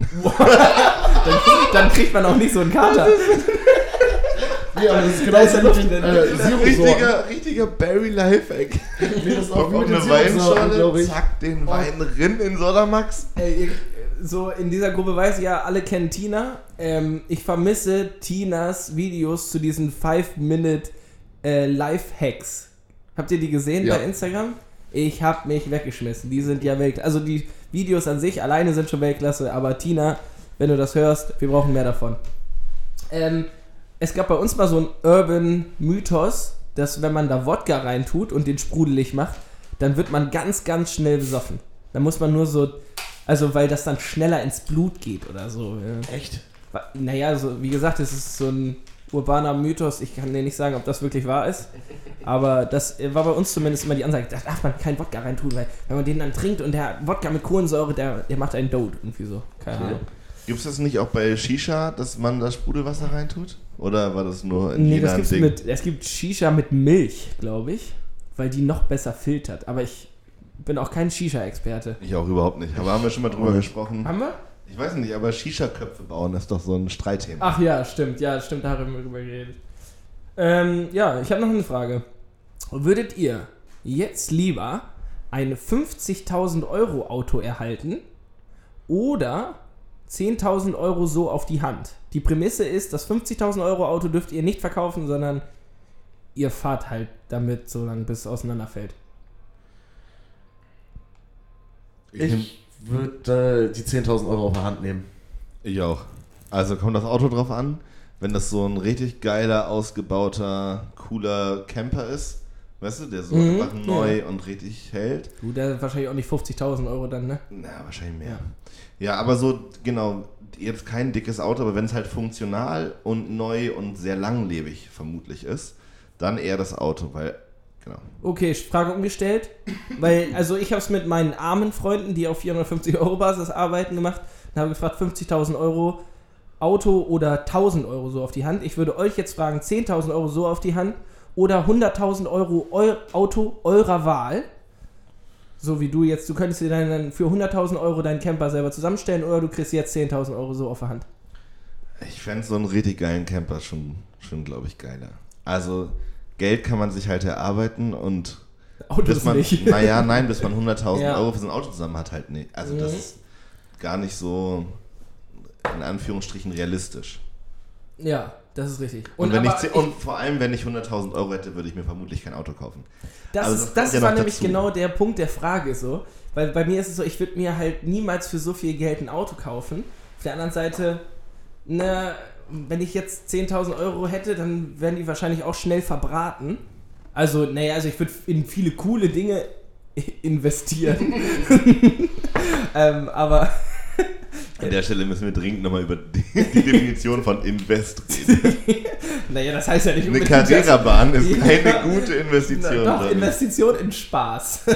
Dann kriegt man auch nicht so einen Kater. Ja, aber das ist Da ist ja genauso Luft mit den äh. Richtiger, richtiger Barry Lifehack. Nee, das ist auch eine Weinschale, ich. zack, den Wein rin in Sodamax. Ey, ihr- so in dieser Gruppe weiß ich ja, alle kennen Tina. Ähm, ich vermisse Tinas Videos zu diesen 5-Minute äh, Life-Hacks. Habt ihr die gesehen Ja. bei Instagram? Ich hab mich weggeschmissen. Die sind ja Weltklasse. Also die Videos an sich alleine sind schon Weltklasse, aber Tina, wenn du das hörst, wir brauchen mehr davon. Ähm, es gab bei uns mal so einen Urban Mythos, dass wenn man da Wodka reintut und den sprudelig macht, dann wird man ganz, ganz schnell besoffen. Da muss man nur so, also weil das dann schneller ins Blut geht oder so. Ja. Echt? Naja, so, wie gesagt, es ist so ein urbaner Mythos. Ich kann dir nicht sagen, ob das wirklich wahr ist. Aber das äh, war bei uns zumindest immer die Ansage. Da darf man keinen Wodka reintun, weil wenn man den dann trinkt und der Wodka mit Kohlensäure, der, der macht einen Dote. Irgendwie so. Keine. Ahnung. Gibt es das nicht auch bei Shisha, dass man das Sprudelwasser reintut? Oder war das nur in Nee, China das gibt's Ding? mit, es gibt Shisha mit Milch, glaube ich. Weil die noch besser filtert. Aber ich bin auch kein Shisha-Experte. Ich auch überhaupt nicht. Aber haben wir schon mal drüber gesprochen? Haben wir? Ich weiß nicht, aber Shisha-Köpfe bauen ist doch so ein Streitthema. Ach ja, stimmt. Ja, stimmt, da haben wir drüber geredet. Ähm, ja, ich habe noch eine Frage. Würdet ihr jetzt lieber ein 50.000 Euro Auto erhalten oder 10.000 Euro so auf die Hand? Die Prämisse ist, das 50.000 Euro Auto dürft ihr nicht verkaufen, sondern ihr fahrt halt damit so lange, bis es auseinanderfällt. Ich würde äh, die 10.000 Euro auf der Hand nehmen. Ich auch. Also kommt das Auto drauf an, wenn das so ein richtig geiler, ausgebauter, cooler Camper ist, weißt du, der so Mhm, einfach neu und richtig hält. Gut, der hat wahrscheinlich auch nicht 50.000 Euro dann, ne? Na, wahrscheinlich mehr. Ja. Ja. aber so, genau, jetzt kein dickes Auto, aber wenn es halt funktional und neu und sehr langlebig vermutlich ist, dann eher das Auto, weil, genau. Okay, Frage umgestellt. Weil, also ich habe es mit meinen armen Freunden, die auf 450 Euro Basis arbeiten, gemacht und habe gefragt, 50.000 Euro Auto oder 1.000 Euro so auf die Hand. Ich würde euch jetzt fragen, 10.000 Euro so auf die Hand oder 100.000 Euro eu Auto eurer Wahl. So wie du jetzt, du könntest dir dann für 100.000 Euro deinen Camper selber zusammenstellen oder du kriegst jetzt 10.000 Euro so auf der Hand. Ich fände so einen richtig geilen Camper schon, schon glaube ich, geiler. Also, Geld kann man sich halt erarbeiten und Autos bis man, nicht. naja, nein, bis man 100.000 Ja. Euro für so ein Auto zusammen hat, halt nicht. Also das Mhm. ist gar nicht so, in Anführungsstrichen, realistisch. Ja, das ist richtig. Und, aber ich, und vor allem, wenn ich 100.000 Euro hätte, würde ich mir vermutlich kein Auto kaufen. Das, Also das das ja war nämlich dazu. genau der Punkt der Frage so. Weil bei mir ist es so, ich würde mir halt niemals für so viel Geld ein Auto kaufen. Auf der anderen Seite, ne, wenn ich jetzt 10.000 Euro hätte, dann wären die wahrscheinlich auch schnell verbraten. Also, naja, also ich würde in viele coole Dinge investieren. ähm, aber An der Stelle müssen wir dringend nochmal über die, die Definition von Invest reden. naja, das heißt ja nicht Eine unbedingt, dass- Carrera-Bahn ist keine gute Investition. Na, Doch. Investition in Spaß.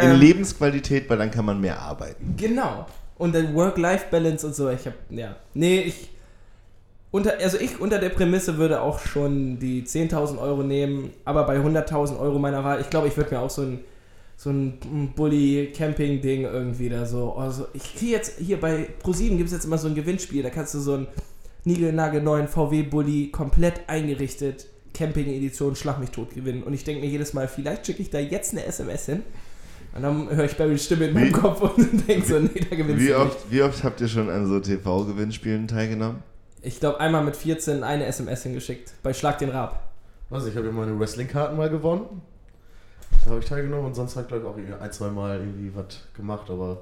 In Ähm, Lebensqualität, weil dann kann man mehr arbeiten. Genau. Und dann Work-Life-Balance und so. Ich hab, ja. Nee, ich. Unter, also ich unter der Prämisse würde auch schon die 10.000 Euro nehmen, aber bei 100.000 Euro meiner Wahl, ich glaube, ich würde mir auch so ein, so ein Bully-Camping-Ding irgendwie da so. Also ich kriege jetzt hier bei ProSieben gibt es jetzt immer so ein Gewinnspiel, da kannst du so einen niegelnagelneuen VW-Bully komplett eingerichtet, Camping-Edition, Schlag mich tot gewinnen. Und ich denke mir jedes Mal, vielleicht schicke ich da jetzt eine SMS hin. Und dann höre ich Barrys Stimme in meinem Wie- Kopf und denke so, nee, da gewinnst Wie du nicht. oft, wie oft habt ihr schon an so TV-Gewinnspielen teilgenommen? Ich glaube, einmal mit 14 eine SMS hingeschickt. Bei Schlag den Rab. Also ich habe ja meine Wrestling-Karten mal gewonnen. Da habe ich teilgenommen und sonst habe ich glaube ich auch irgendwie ein, zwei Mal irgendwie was gemacht, aber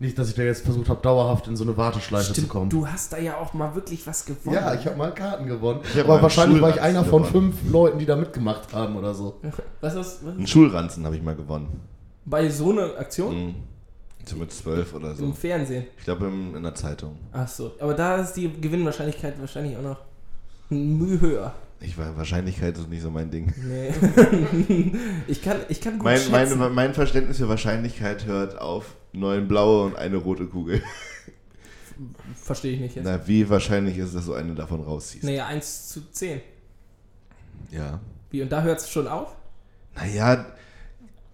nicht, dass ich da jetzt versucht habe, dauerhaft in so eine Warteschleife zu kommen. du hast da ja auch mal wirklich was gewonnen. ja, ich habe mal Karten gewonnen. Aber wahrscheinlich war ich einer von gewonnen. fünf Leuten, die da mitgemacht haben oder so. Was ist was? Einen Schulranzen habe ich mal gewonnen. Bei so einer Aktion? Mhm. So mit zwölf oder so. Im Fernsehen. Ich glaube in der Zeitung. Ach so. Aber da ist die Gewinnwahrscheinlichkeit wahrscheinlich auch noch ein Mühe höher. Ich war Wahrscheinlichkeit ist nicht so mein Ding. Nee. ich, kann, ich kann gut Mein, schätzen. mein, mein Verständnis für Wahrscheinlichkeit hört auf neun blaue und eine rote Kugel. Verstehe ich nicht jetzt. Na, wie wahrscheinlich ist, dass du eine davon rausziehst? Nee, 1 zu 10. Ja. Wie, und da hört es schon auf? Naja,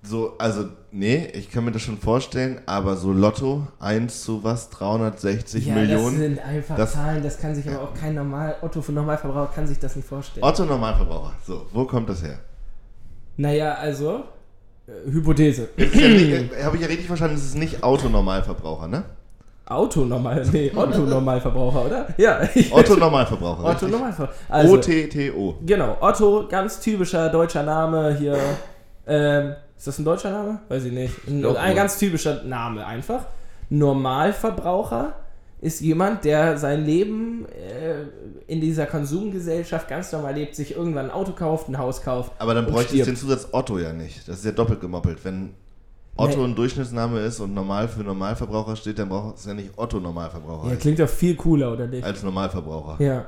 so, also, nee, ich kann mir das schon vorstellen, aber so Lotto, 1 zu was, 360 ja, das Millionen. sind einfach Das- Zahlen, das kann sich aber auch kein normal, Otto für Normalverbraucher kann sich das nicht vorstellen. Otto Normalverbraucher. So, wo kommt das her? Naja, also, äh, Hypothese. Ja nicht- Habe ich ja richtig verstanden, es ist nicht Otto Normalverbraucher, ne? Auto normal, nee, Otto Normalverbraucher, oder? Ja. Otto Normalverbraucher. Otto richtig? Normalverbraucher. Also, O-T-T-O. genau, Otto, ganz typischer deutscher Name hier. Ähm, ist das ein deutscher Name? Weiß ich nicht. Ein, Doch, ein ganz typischer Name einfach. Normalverbraucher ist jemand, der sein Leben äh, in dieser Konsumgesellschaft ganz normal lebt, sich irgendwann ein Auto kauft, ein Haus kauft. Aber dann bräuchte ich den Zusatz Otto ja nicht. Das ist ja doppelt gemoppelt. Wenn Otto ein Durchschnittsname ist und normal für Normalverbraucher steht, dann braucht es ja nicht Otto Normalverbraucher Ja, klingt doch viel cooler, oder nicht? als Normalverbraucher. Ja.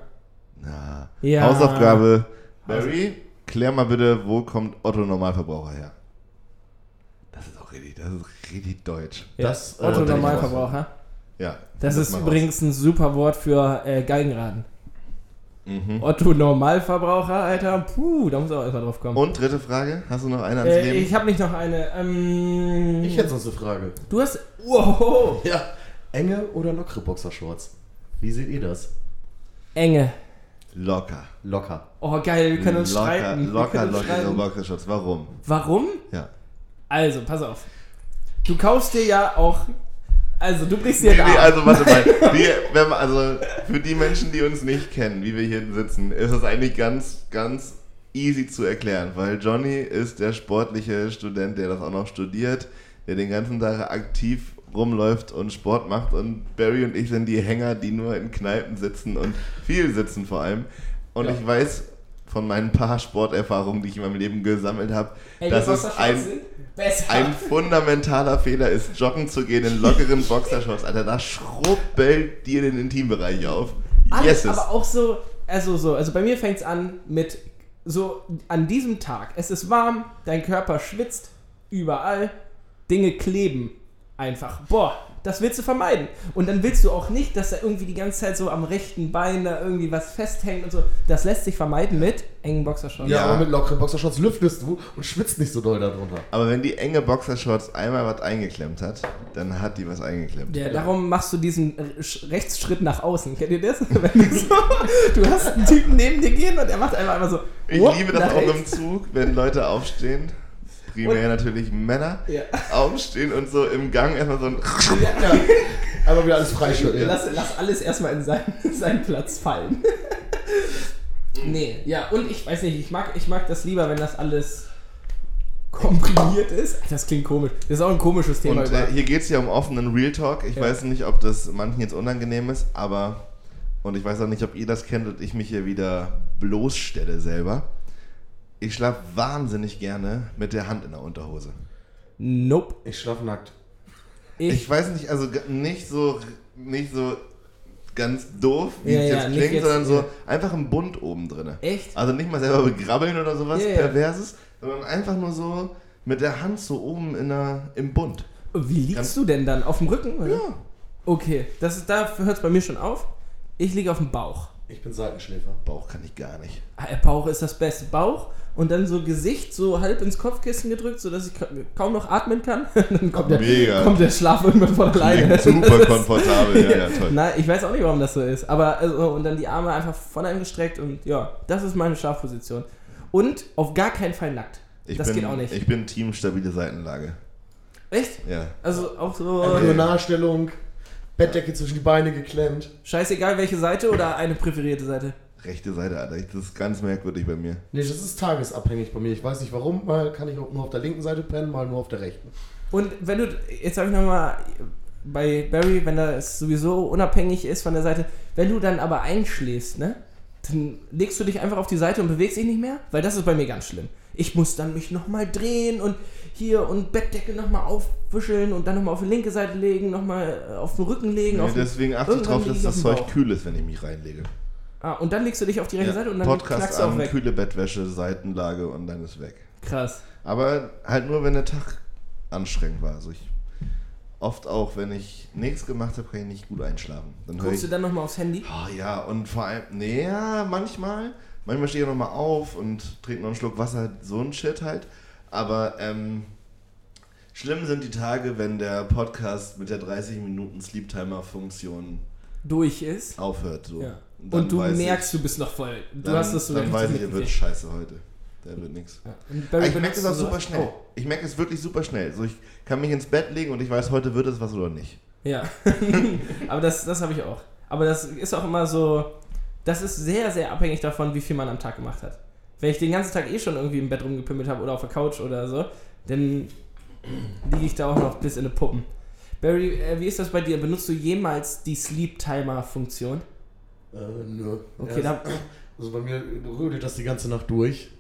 Na. Ja. Hausaufgabe. Barry, klär mal bitte, wo kommt Otto Normalverbraucher her? Das auch richtig, das ist richtig deutsch. ja. Das, äh, Otto Normalverbraucher. Ja. Das find ist raus. übrigens ein super Wort für äh, Geigenraden. Mhm. Otto Normalverbraucher, Alter, puh, da muss er auch erstmal drauf kommen. Und dritte Frage, hast du noch eine ans äh, Leben? ich habe nicht noch eine. Ähm, Ich hätte sonst eine Frage. Du hast. Wow! Ja. Enge oder lockere Boxershorts? Wie seht ihr das? Enge. Locker. Locker. Oh, geil, wir können uns locker, streiten. wir Locker, locker, streiten. locker, Schatz. Warum? Warum? Ja. Also, pass auf. Du kaufst dir ja auch. Also, du brichst dir Nee, nee, also warte mal. Die, man, also für die Menschen, die uns nicht kennen, wie wir hier sitzen, ist es eigentlich ganz, ganz easy zu erklären, weil Johnny ist der sportliche Student, der das auch noch studiert, der den ganzen Tag aktiv rumläuft und Sport macht und Barry und ich sind die Hänger, die nur in Kneipen sitzen und viel sitzen vor allem. Und Ja. ich weiß von meinen paar Sporterfahrungen, die ich in meinem Leben gesammelt habe, dass es ein ein fundamentaler Fehler ist, joggen zu gehen in lockeren Boxershorts. Alter, da schrubbelt dir den Intimbereich auf. Alles, Yeses. aber auch so, also so, also bei mir fängt es an mit so an diesem Tag, es ist warm, dein Körper schwitzt überall, Dinge kleben Einfach. Boah, das willst du vermeiden. Und dann willst du auch nicht, dass er irgendwie die ganze Zeit so am rechten Bein da irgendwie was festhängt und so. Das lässt sich vermeiden mit engen Boxershorts. Ja, aber mit lockeren Boxershorts lüftest du und schwitzt nicht so doll darunter. Aber wenn die enge Boxershorts einmal was eingeklemmt hat, dann hat die was eingeklemmt. Ja, darum machst du diesen Sch- Rechtsschritt nach außen. Kennt ihr das? Wenn du, so, du hast einen Typen neben dir gehen und er macht einfach einmal so. Ich liebe das auch im. Zug, wenn Leute aufstehen. Primär natürlich Männer. Ja. Aufstehen und so im Gang erstmal so ein. Ja. Einmal wieder alles freischütteln. Lass, lass alles erstmal in seinen, seinen Platz fallen. nee, ja, und ich weiß nicht, ich mag, ich mag das lieber, wenn das alles komprimiert ist. Das klingt komisch. Das ist auch ein komisches Thema. Und äh, hier geht es ja um offenen Real Talk. Ich Ja. weiß nicht, ob das manchen jetzt unangenehm ist, aber. Und ich weiß auch nicht, ob ihr das kennt und ich mich hier wieder bloßstelle selber. Ich schlafe wahnsinnig gerne mit der Hand in der Unterhose. nope. Ich schlafe nackt. Ich, Ich weiß nicht, also nicht so, nicht so ganz doof, wie Ja, es ja, jetzt nicht klingt, jetzt- sondern so ja. einfach im Bund oben drin. Echt? Also nicht mal selber begrabbeln oder sowas Ja, ja. Perverses, sondern einfach nur so mit der Hand so oben in der, im Bund. Wie liegst Ganz- du denn dann? Auf dem Rücken? Oder? Ja. Okay, das ist, da hört es bei mir schon auf. Ich liege auf dem Bauch. Ich bin Seitenschläfer. Bauch kann ich gar nicht. Ah, Bauch ist das Beste. Bauch und dann so Gesicht so halb ins Kopfkissen gedrückt, sodass ich ka- kaum noch atmen kann. dann kommt der, Mega. kommt der Schlaf irgendwann von alleine. Super komfortabel, ja, ja, toll. Nein, ich weiß auch nicht, warum das so ist. Aber also, und dann die Arme einfach von einem gestreckt und ja, das ist meine Schlafposition. Und auf gar keinen Fall nackt. Ich das bin, geht auch nicht. Ich bin Team stabile Seitenlage. Echt? Ja. Also auch so nur Nahstellung, Bettdecke zwischen die Beine geklemmt. scheißegal welche Seite oder eine präferierte Seite. Rechte Seite, Alter. Das ist ganz merkwürdig bei mir. Nee, das ist tagesabhängig bei mir. Ich weiß nicht warum. Mal kann ich auch nur auf der linken Seite pennen, mal nur auf der rechten. Und wenn du, jetzt habe ich nochmal bei Barry, wenn das sowieso unabhängig ist von der Seite, wenn du dann aber einschläfst, ne, dann legst du dich einfach auf die Seite und bewegst dich nicht mehr, weil das ist bei mir ganz schlimm. Ich muss dann mich nochmal drehen und hier und Bettdecke nochmal aufwischeln und dann nochmal auf die linke Seite legen, nochmal auf den Rücken legen. Nee, auf den, deswegen achte ich drauf, dass das Zeug kühl ist, wenn ich mich reinlege. Ah, und dann legst du dich auf die rechte Ja, Seite und dann Podcast knackst du auch weg. kühle Bettwäsche, Seitenlage und dann ist weg. Krass. Aber halt nur, wenn der Tag anstrengend war. Also ich oft auch, wenn ich nichts gemacht habe, kann ich nicht gut einschlafen. Dann Guckst ich. du dann nochmal aufs Handy? Ah ja, und vor allem, nee, ja, manchmal. Manchmal stehe ich nochmal auf und trinke noch einen Schluck Wasser, so ein Shit halt. Aber ähm, schlimm sind die Tage, wenn der Podcast mit der 30 Minuten Sleep Timer Funktion Durch ist. aufhört. So. Ja. Und du merkst, ich, du bist noch voll. Du dann, hast das so Dann weiß ich, er wird scheiße heute. Der wird nichts. Ja. Barry, Ich merke es auch super schnell. Oh. Ich merke es wirklich super schnell. So, ich kann mich ins Bett legen und ich weiß, heute wird es was oder nicht. Ja, aber das, das habe ich auch. Aber das ist auch immer so, das ist sehr, sehr abhängig davon, wie viel man am Tag gemacht hat. Wenn ich den ganzen Tag eh schon irgendwie im Bett rumgepimmelt habe oder auf der Couch oder so, dann liege ich da auch noch bis in die Puppen. Barry, äh, wie ist das bei dir? Benutzt du jemals die Sleep-Timer-Funktion? Äh, nö. Okay, Ja, also bei mir rödelt das die ganze Nacht durch.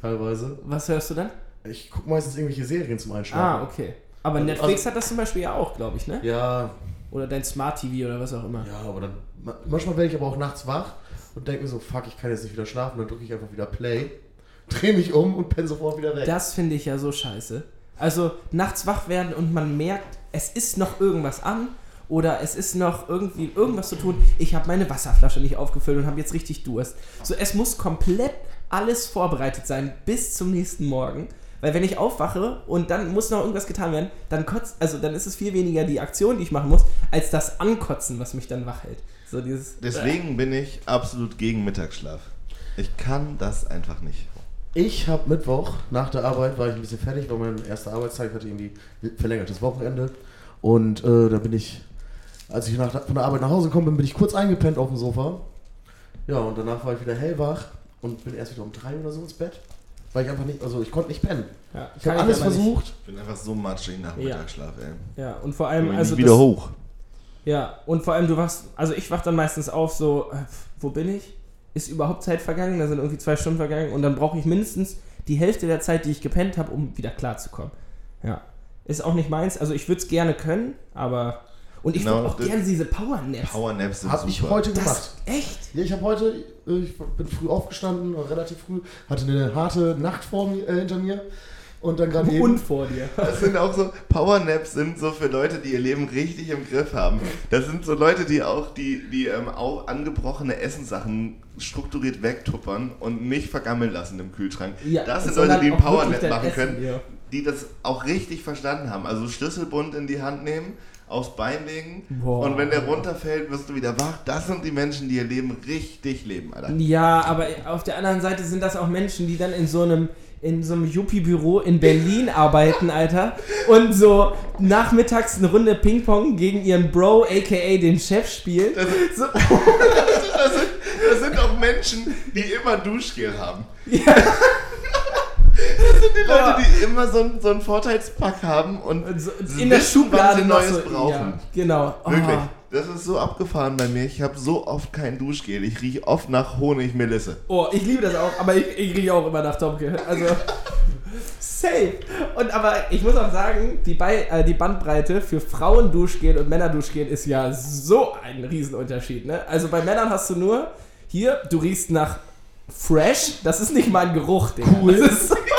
Teilweise. Was hörst du dann? Ich gucke meistens irgendwelche Serien zum Einschlafen. Ah, okay. Aber Also- Netflix hat das zum Beispiel ja auch, glaube ich, ne? Ja, Oder dein Smart TV oder was auch immer. ja, aber dann. ma- Manchmal werde ich aber auch nachts wach und denke mir so, fuck, ich kann jetzt nicht wieder schlafen. Dann drücke ich einfach wieder Play, drehe mich um und penne sofort wieder weg. Das finde ich ja so scheiße. Also nachts wach werden und man merkt, es ist noch irgendwas an oder es ist noch irgendwie irgendwas zu tun. Ich habe meine Wasserflasche nicht aufgefüllt und habe jetzt richtig Durst. So, es muss komplett alles vorbereitet sein bis zum nächsten Morgen. Weil wenn ich aufwache und dann muss noch irgendwas getan werden, dann kotzt, also dann ist es viel weniger die Aktion, die ich machen muss, als das Ankotzen, was mich dann wach hält. So dieses. Deswegen bin ich absolut gegen Mittagsschlaf. Ich kann das einfach nicht. Ich habe Mittwoch nach der Arbeit, war ich ein bisschen fertig, weil mein erster Arbeitstag hatte irgendwie verlängertes Wochenende. Und äh, da bin ich, als ich nach, von der Arbeit nach Hause gekommen bin, bin ich kurz eingepennt auf dem Sofa. Ja, und danach war ich wieder hellwach und bin erst wieder um drei oder so ins Bett. Weil ich einfach nicht, also ich konnte nicht pennen. Ja, Ich habe alles nicht. versucht. Ich bin einfach so matschig nach Ja. Mittagsschlaf, ey. Ja, und vor Ich allem, bin also. wieder das- hoch. Ja, und vor allem du wachst, also ich wach dann meistens auf so, äh, wo bin ich? Ist überhaupt Zeit vergangen? Da sind irgendwie zwei Stunden vergangen und dann brauche ich mindestens die Hälfte der Zeit, die ich gepennt habe, um wieder klarzukommen. Ja. Ist auch nicht meins, also ich würde es gerne können, aber. Und ich Genau, würde auch gerne diese Powernaps. Powernaps sind Habe ich heute gemacht. Das, echt? Ja, ich habe heute, äh, ich bin früh aufgestanden, relativ früh, hatte eine harte Nacht vor mir, äh, hinter mir. Und dann gerade Und eben. vor dir. Das sind auch so, Powernaps sind so für Leute, die ihr Leben richtig im Griff haben. Das sind so Leute, die auch die, die ähm, auch angebrochene Essenssachen strukturiert wegtuppern und nicht vergammeln lassen im Kühlschrank. Ja, das sind Leute, die einen Powernap machen Essen, können, ja. die das auch richtig verstanden haben. Also Schlüsselbund in die Hand nehmen, aufs Bein legen Boah. und wenn der runterfällt, wirst du wieder wach. Das sind die Menschen, die ihr Leben richtig leben, Alter. Ja, aber auf der anderen Seite sind das auch Menschen, die dann in so einem in so einem Yuppie-Büro in Berlin arbeiten, Alter, und so nachmittags eine Runde Ping-Pong gegen ihren Bro, aka den Chef spielen. So, Das sind, das sind auch Menschen, die immer Duschgel haben. Das sind die Leute, die immer so einen, so einen Vorteilspack haben und in der Schublade Neues so, brauchen. Ja, genau. Oh. Wirklich. Das ist so abgefahren bei mir. Ich habe so oft kein Duschgel. Ich rieche oft nach Honigmelisse. Oh, ich liebe das auch, aber ich, ich rieche auch immer nach Tomke. Also, safe. Und aber ich muss auch sagen, die, Bei äh, die Bandbreite für Frauen-Duschgel und Männer-Duschgel ist ja so ein Riesenunterschied. Ne? Also bei Männern hast du nur, hier, du riechst nach Fresh, das ist nicht mal ein Geruch, Digga. Cool. Das ist,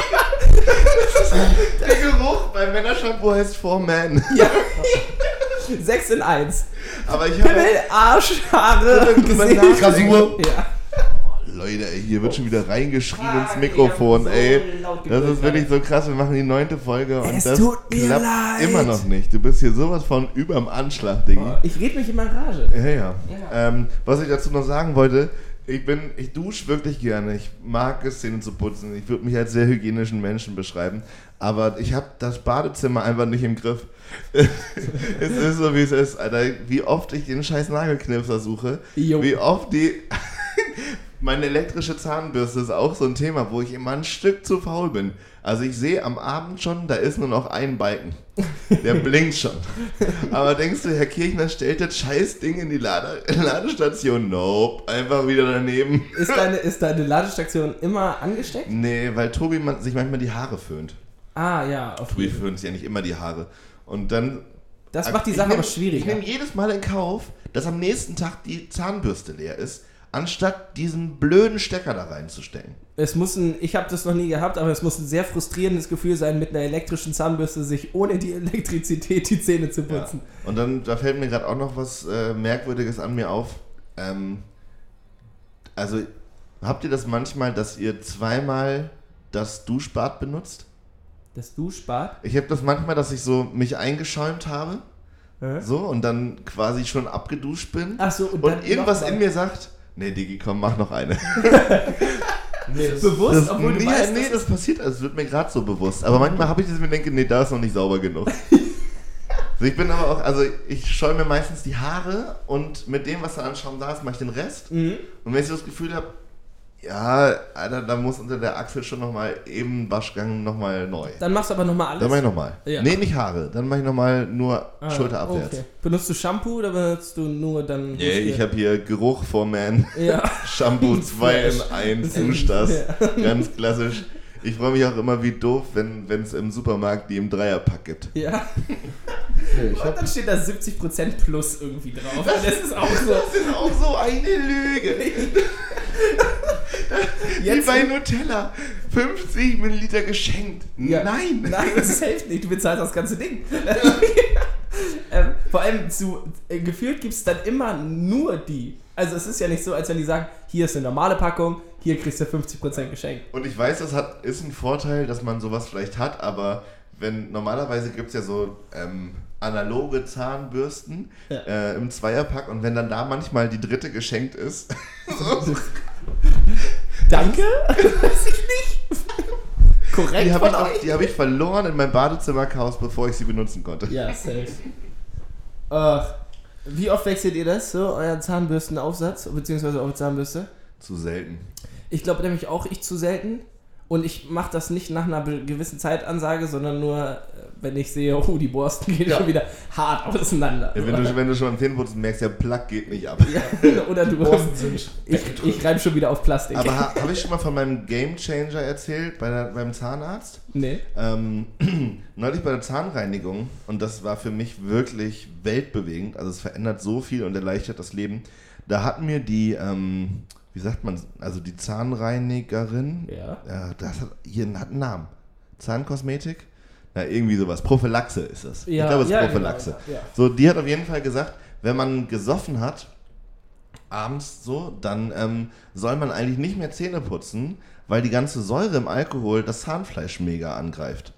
Der Geruch beim Männershampoo heißt For Men. ja. 6 in 1. Aber ich habe. Pimmel, Arsch, Haare, Gesicht. Rasur. Ja. Leute, ey, hier wird schon wieder reingeschrien ins Fuck, Mikrofon, so ey. Das ist wirklich so krass. Wir machen die neunte Folge und Es das tut mir klappt leid. immer noch nicht. Du bist hier sowas von überm Anschlag, Diggi. Ich red mich immer in Rage. Ja, ja. Ja. Ähm, was ich dazu noch sagen wollte, ich bin, ich dusche wirklich gerne. Ich mag es, Zähne zu putzen. Ich würde mich als sehr hygienischen Menschen beschreiben. Aber ich habe das Badezimmer einfach nicht im Griff. es ist so, wie es ist, Alter. Wie oft ich den scheiß Nagelknipser suche. Jo. Wie oft die... Meine elektrische Zahnbürste ist auch so ein Thema, wo ich immer ein Stück zu faul bin. Also ich sehe am Abend schon, da ist nur noch ein Balken. Der blinkt schon. Aber denkst du, Herr Kirchner stellt das scheiß Ding in die Lade Ladestation? Nope, einfach wieder daneben. Ist deine, ist deine Ladestation immer angesteckt? Nee, weil Tobi man, sich manchmal die Haare föhnt. Ah, ja, auf Tobi föhnt sich ja nicht immer die Haare. Und dann... Das macht die Sache nehm- aber schwierig. Ich nehme jedes Mal in Kauf, dass am nächsten Tag die Zahnbürste leer ist, anstatt diesen blöden Stecker da reinzustecken. Es muss ein, ich habe das noch nie gehabt, aber es muss ein sehr frustrierendes Gefühl sein, mit einer elektrischen Zahnbürste sich ohne die Elektrizität die Zähne zu Ja. putzen. Und dann, da fällt mir gerade auch noch was äh, Merkwürdiges an mir auf. Ähm, also, habt ihr das manchmal, dass ihr zweimal das Duschbad benutzt? Das Duschbad. Ich habe das manchmal, dass ich so mich eingeschäumt habe, so, und dann quasi schon abgeduscht bin. Ach so, und, und irgendwas in mir sagt, nee, Digi, komm, mach noch eine. Nee, das bewusst, Das, obwohl du nee, weißt, nee, dass- das passiert, also es wird mir gerade so bewusst. Aber manchmal habe ich das mir denke, nee, da ist noch nicht sauber genug. Also ich bin aber auch, also ich scheue mir meistens die Haare und mit dem, was da an Schaum da ist, mache ich den Rest. Mhm. Und wenn ich so das Gefühl habe, ja, Alter, da muss unter der Achsel schon nochmal eben Waschgang nochmal neu. Dann machst du aber nochmal alles. Dann mache ich nochmal. Ja. Nee, nicht Haare. Dann mache ich nochmal nur Ah, schulterabwärts. Okay. Benutzt du Shampoo oder benutzt du nur dann. Nee, ich habe hier Geruch vor Man. Ja. Shampoo 2 in Fresh. 1, dusch das. Ganz klassisch. Ich freue mich auch immer wie doof, wenn es im Supermarkt die im Dreierpack gibt. Ja. nee, ich Und dann steht da 70% plus irgendwie drauf. Das ist auch so. Das ist auch so eine Lüge. Wie Jetzt bei Nutella. 50 Milliliter geschenkt. Ja. Nein. Nein, das hilft nicht. Du bezahlst das ganze Ding. ähm, vor allem zu äh, gefühlt gibt es dann immer nur die. Also es ist ja nicht so, als wenn die sagen, hier ist eine normale Packung, hier kriegst du 50% geschenkt. Und ich weiß, das hat, ist ein Vorteil, dass man sowas vielleicht hat, aber wenn normalerweise gibt es ja so ähm, analoge Zahnbürsten Ja. äh, im Zweierpack und wenn dann da manchmal die dritte geschenkt ist, Danke? Weiß ich nicht. Korrekt die habe ich, die hab ich verloren in meinem Badezimmerchaos, bevor ich sie benutzen konnte. Ja, safe. Ach, wie oft wechselt ihr das, so, euren Zahnbürstenaufsatz, beziehungsweise eure Zahnbürste? Zu selten. Ich glaube nämlich auch, ich zu selten. Und ich mache das nicht nach einer gewissen Zeitansage, sondern nur, äh, wenn ich sehe, oh, die Borsten gehen Ja. schon wieder hart auseinander. Ja, wenn, du, wenn du schon am Zähneputzen merkst, der Plug geht nicht ab. Ja, oder du Borsten sind Ich, ich reim schon wieder auf Plastik. Aber ha, habe ich schon mal von meinem Game Changer erzählt bei der, beim Zahnarzt? nee. Ähm, neulich bei der Zahnreinigung, und das war für mich wirklich weltbewegend, also es verändert so viel und erleichtert das Leben. Da hat mir die, ähm, wie sagt man, also die Zahnreinigerin, Ja. ja, das hat, hier hat einen Namen. Zahnkosmetik. Na, irgendwie sowas. Prophylaxe ist das. Ja, ich glaube, es ist ja, Prophylaxe. genau, ja. So, die hat auf jeden Fall gesagt, wenn man gesoffen hat, abends so, dann ähm, soll man eigentlich nicht mehr Zähne putzen, weil die ganze Säure im Alkohol das Zahnfleisch mega angreift.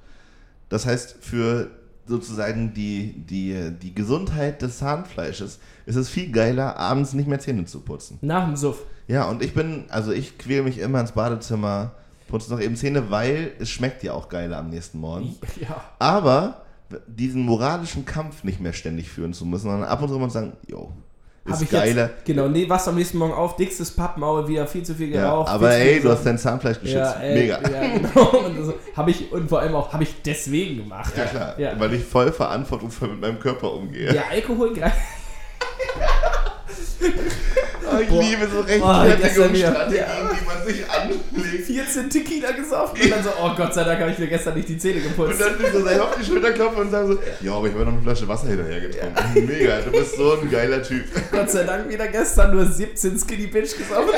Das heißt, für sozusagen die, die, die Gesundheit des Zahnfleisches ist es viel geiler, abends nicht mehr Zähne zu putzen. Nach dem Suff. Ja, und ich bin, also ich quäle mich immer ins Badezimmer, putze noch eben Zähne, weil es schmeckt ja auch geiler am nächsten Morgen. Ja. Aber diesen moralischen Kampf nicht mehr ständig führen zu müssen, sondern ab und zu mal sagen, yo, Hab ist ich geiler. Jetzt, genau, nee, was am nächsten Morgen auf, dickstes Pappmaul, wieder viel zu viel Ja, geraucht. aber viel zu ey, du hast dein Zahnfleisch geschützt. ja, ey, Mega. Ja, genau. Und, so, hab ich, und vor allem auch, habe ich deswegen gemacht. Ja, klar, Ja. weil ich voll verantwortungsvoll mit meinem Körper umgehe. Der Alkohol greift. Oh, ich Boah. liebe so Oh. Rechtfertigungsstrategien, Ja. die man sich anlegt. 14 Tequila gesoffen und dann so, oh Gott sei Dank habe ich mir gestern nicht die Zähne Und geputzt. dann sich so selber auf die Schulter klopfen und sagen so, ja, aber ich habe noch eine Flasche Wasser hinterher getrunken. Mega, du bist so ein geiler Typ. Gott sei Dank wieder gestern nur 17 Skinny Bitch gesoffen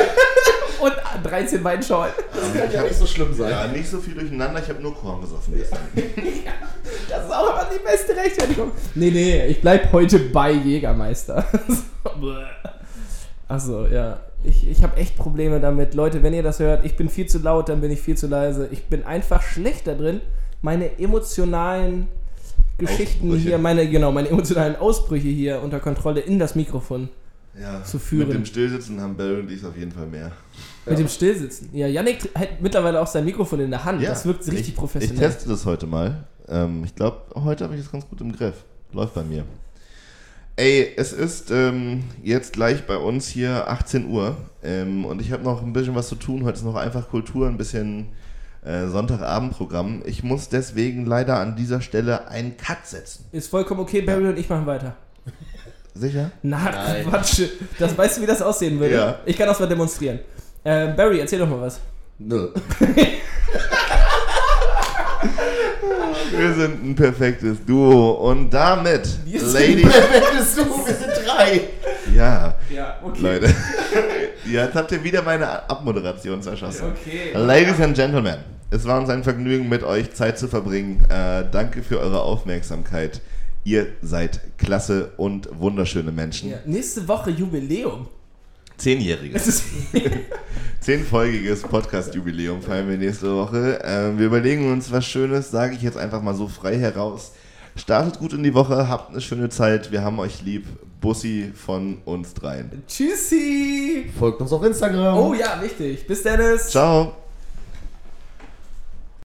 und 13 Weinschorlen. Das kann ja nicht so schlimm sein. Ja, nicht so viel durcheinander, ich habe nur Korn gesoffen gestern. Das ist auch immer die beste Rechtfertigung. Nee, nee, ich bleib heute bei Jägermeister. Achso, ja. Ich, ich habe echt Probleme damit. Leute, wenn ihr das hört, ich bin viel zu laut, dann bin ich viel zu leise. Ich bin einfach schlecht da drin, meine emotionalen Geschichten Ausbrüche. hier, meine, genau, meine emotionalen Ausbrüche hier unter Kontrolle in das Mikrofon. Ja, Zu führen. mit dem Stillsitzen haben Bell und ich auf jeden Fall mehr. Mit dem Stillsitzen. Ja, Yannick hat mittlerweile auch sein Mikrofon in der Hand. das wirkt richtig ich, professionell. Ich teste das heute mal. Ähm, ich glaube, heute habe ich es ganz gut im Griff. Läuft bei mir. Ey, es ist ähm, jetzt gleich bei uns hier 18 Uhr ähm, und ich habe noch ein bisschen was zu tun. Heute ist noch einfach Kultur, ein bisschen äh, Sonntagabendprogramm. Ich muss deswegen leider an dieser Stelle einen Cut setzen. Ist vollkommen okay, Barry und ich machen weiter. Sicher? Na, Nein. Quatsch. Das, weißt du, wie das aussehen würde? Ja. Ich kann das mal demonstrieren. Äh, Barry, erzähl doch mal was. Nö. Wir sind ein perfektes Duo und damit, Wir sind Ladies, Perfektes Du, wir sind drei. ja, Ja, okay. Leute, jetzt habt ihr wieder meine Abmoderation zerschossen. Okay. Ladies and Gentlemen, es war uns ein Vergnügen, mit euch Zeit zu verbringen. Äh, danke für eure Aufmerksamkeit. Ihr seid klasse und wunderschöne Menschen. Ja, nächste Woche Jubiläum. Zehnjähriges, zehnfolgiges Podcast-Jubiläum feiern wir nächste Woche. Äh, wir überlegen uns was Schönes, sage ich jetzt einfach mal so frei heraus. Startet gut in die Woche, habt eine schöne Zeit. Wir haben euch lieb. Bussi von uns dreien. Tschüssi. Folgt uns auf Instagram. Oh ja, wichtig. Bis Dennis. Ciao.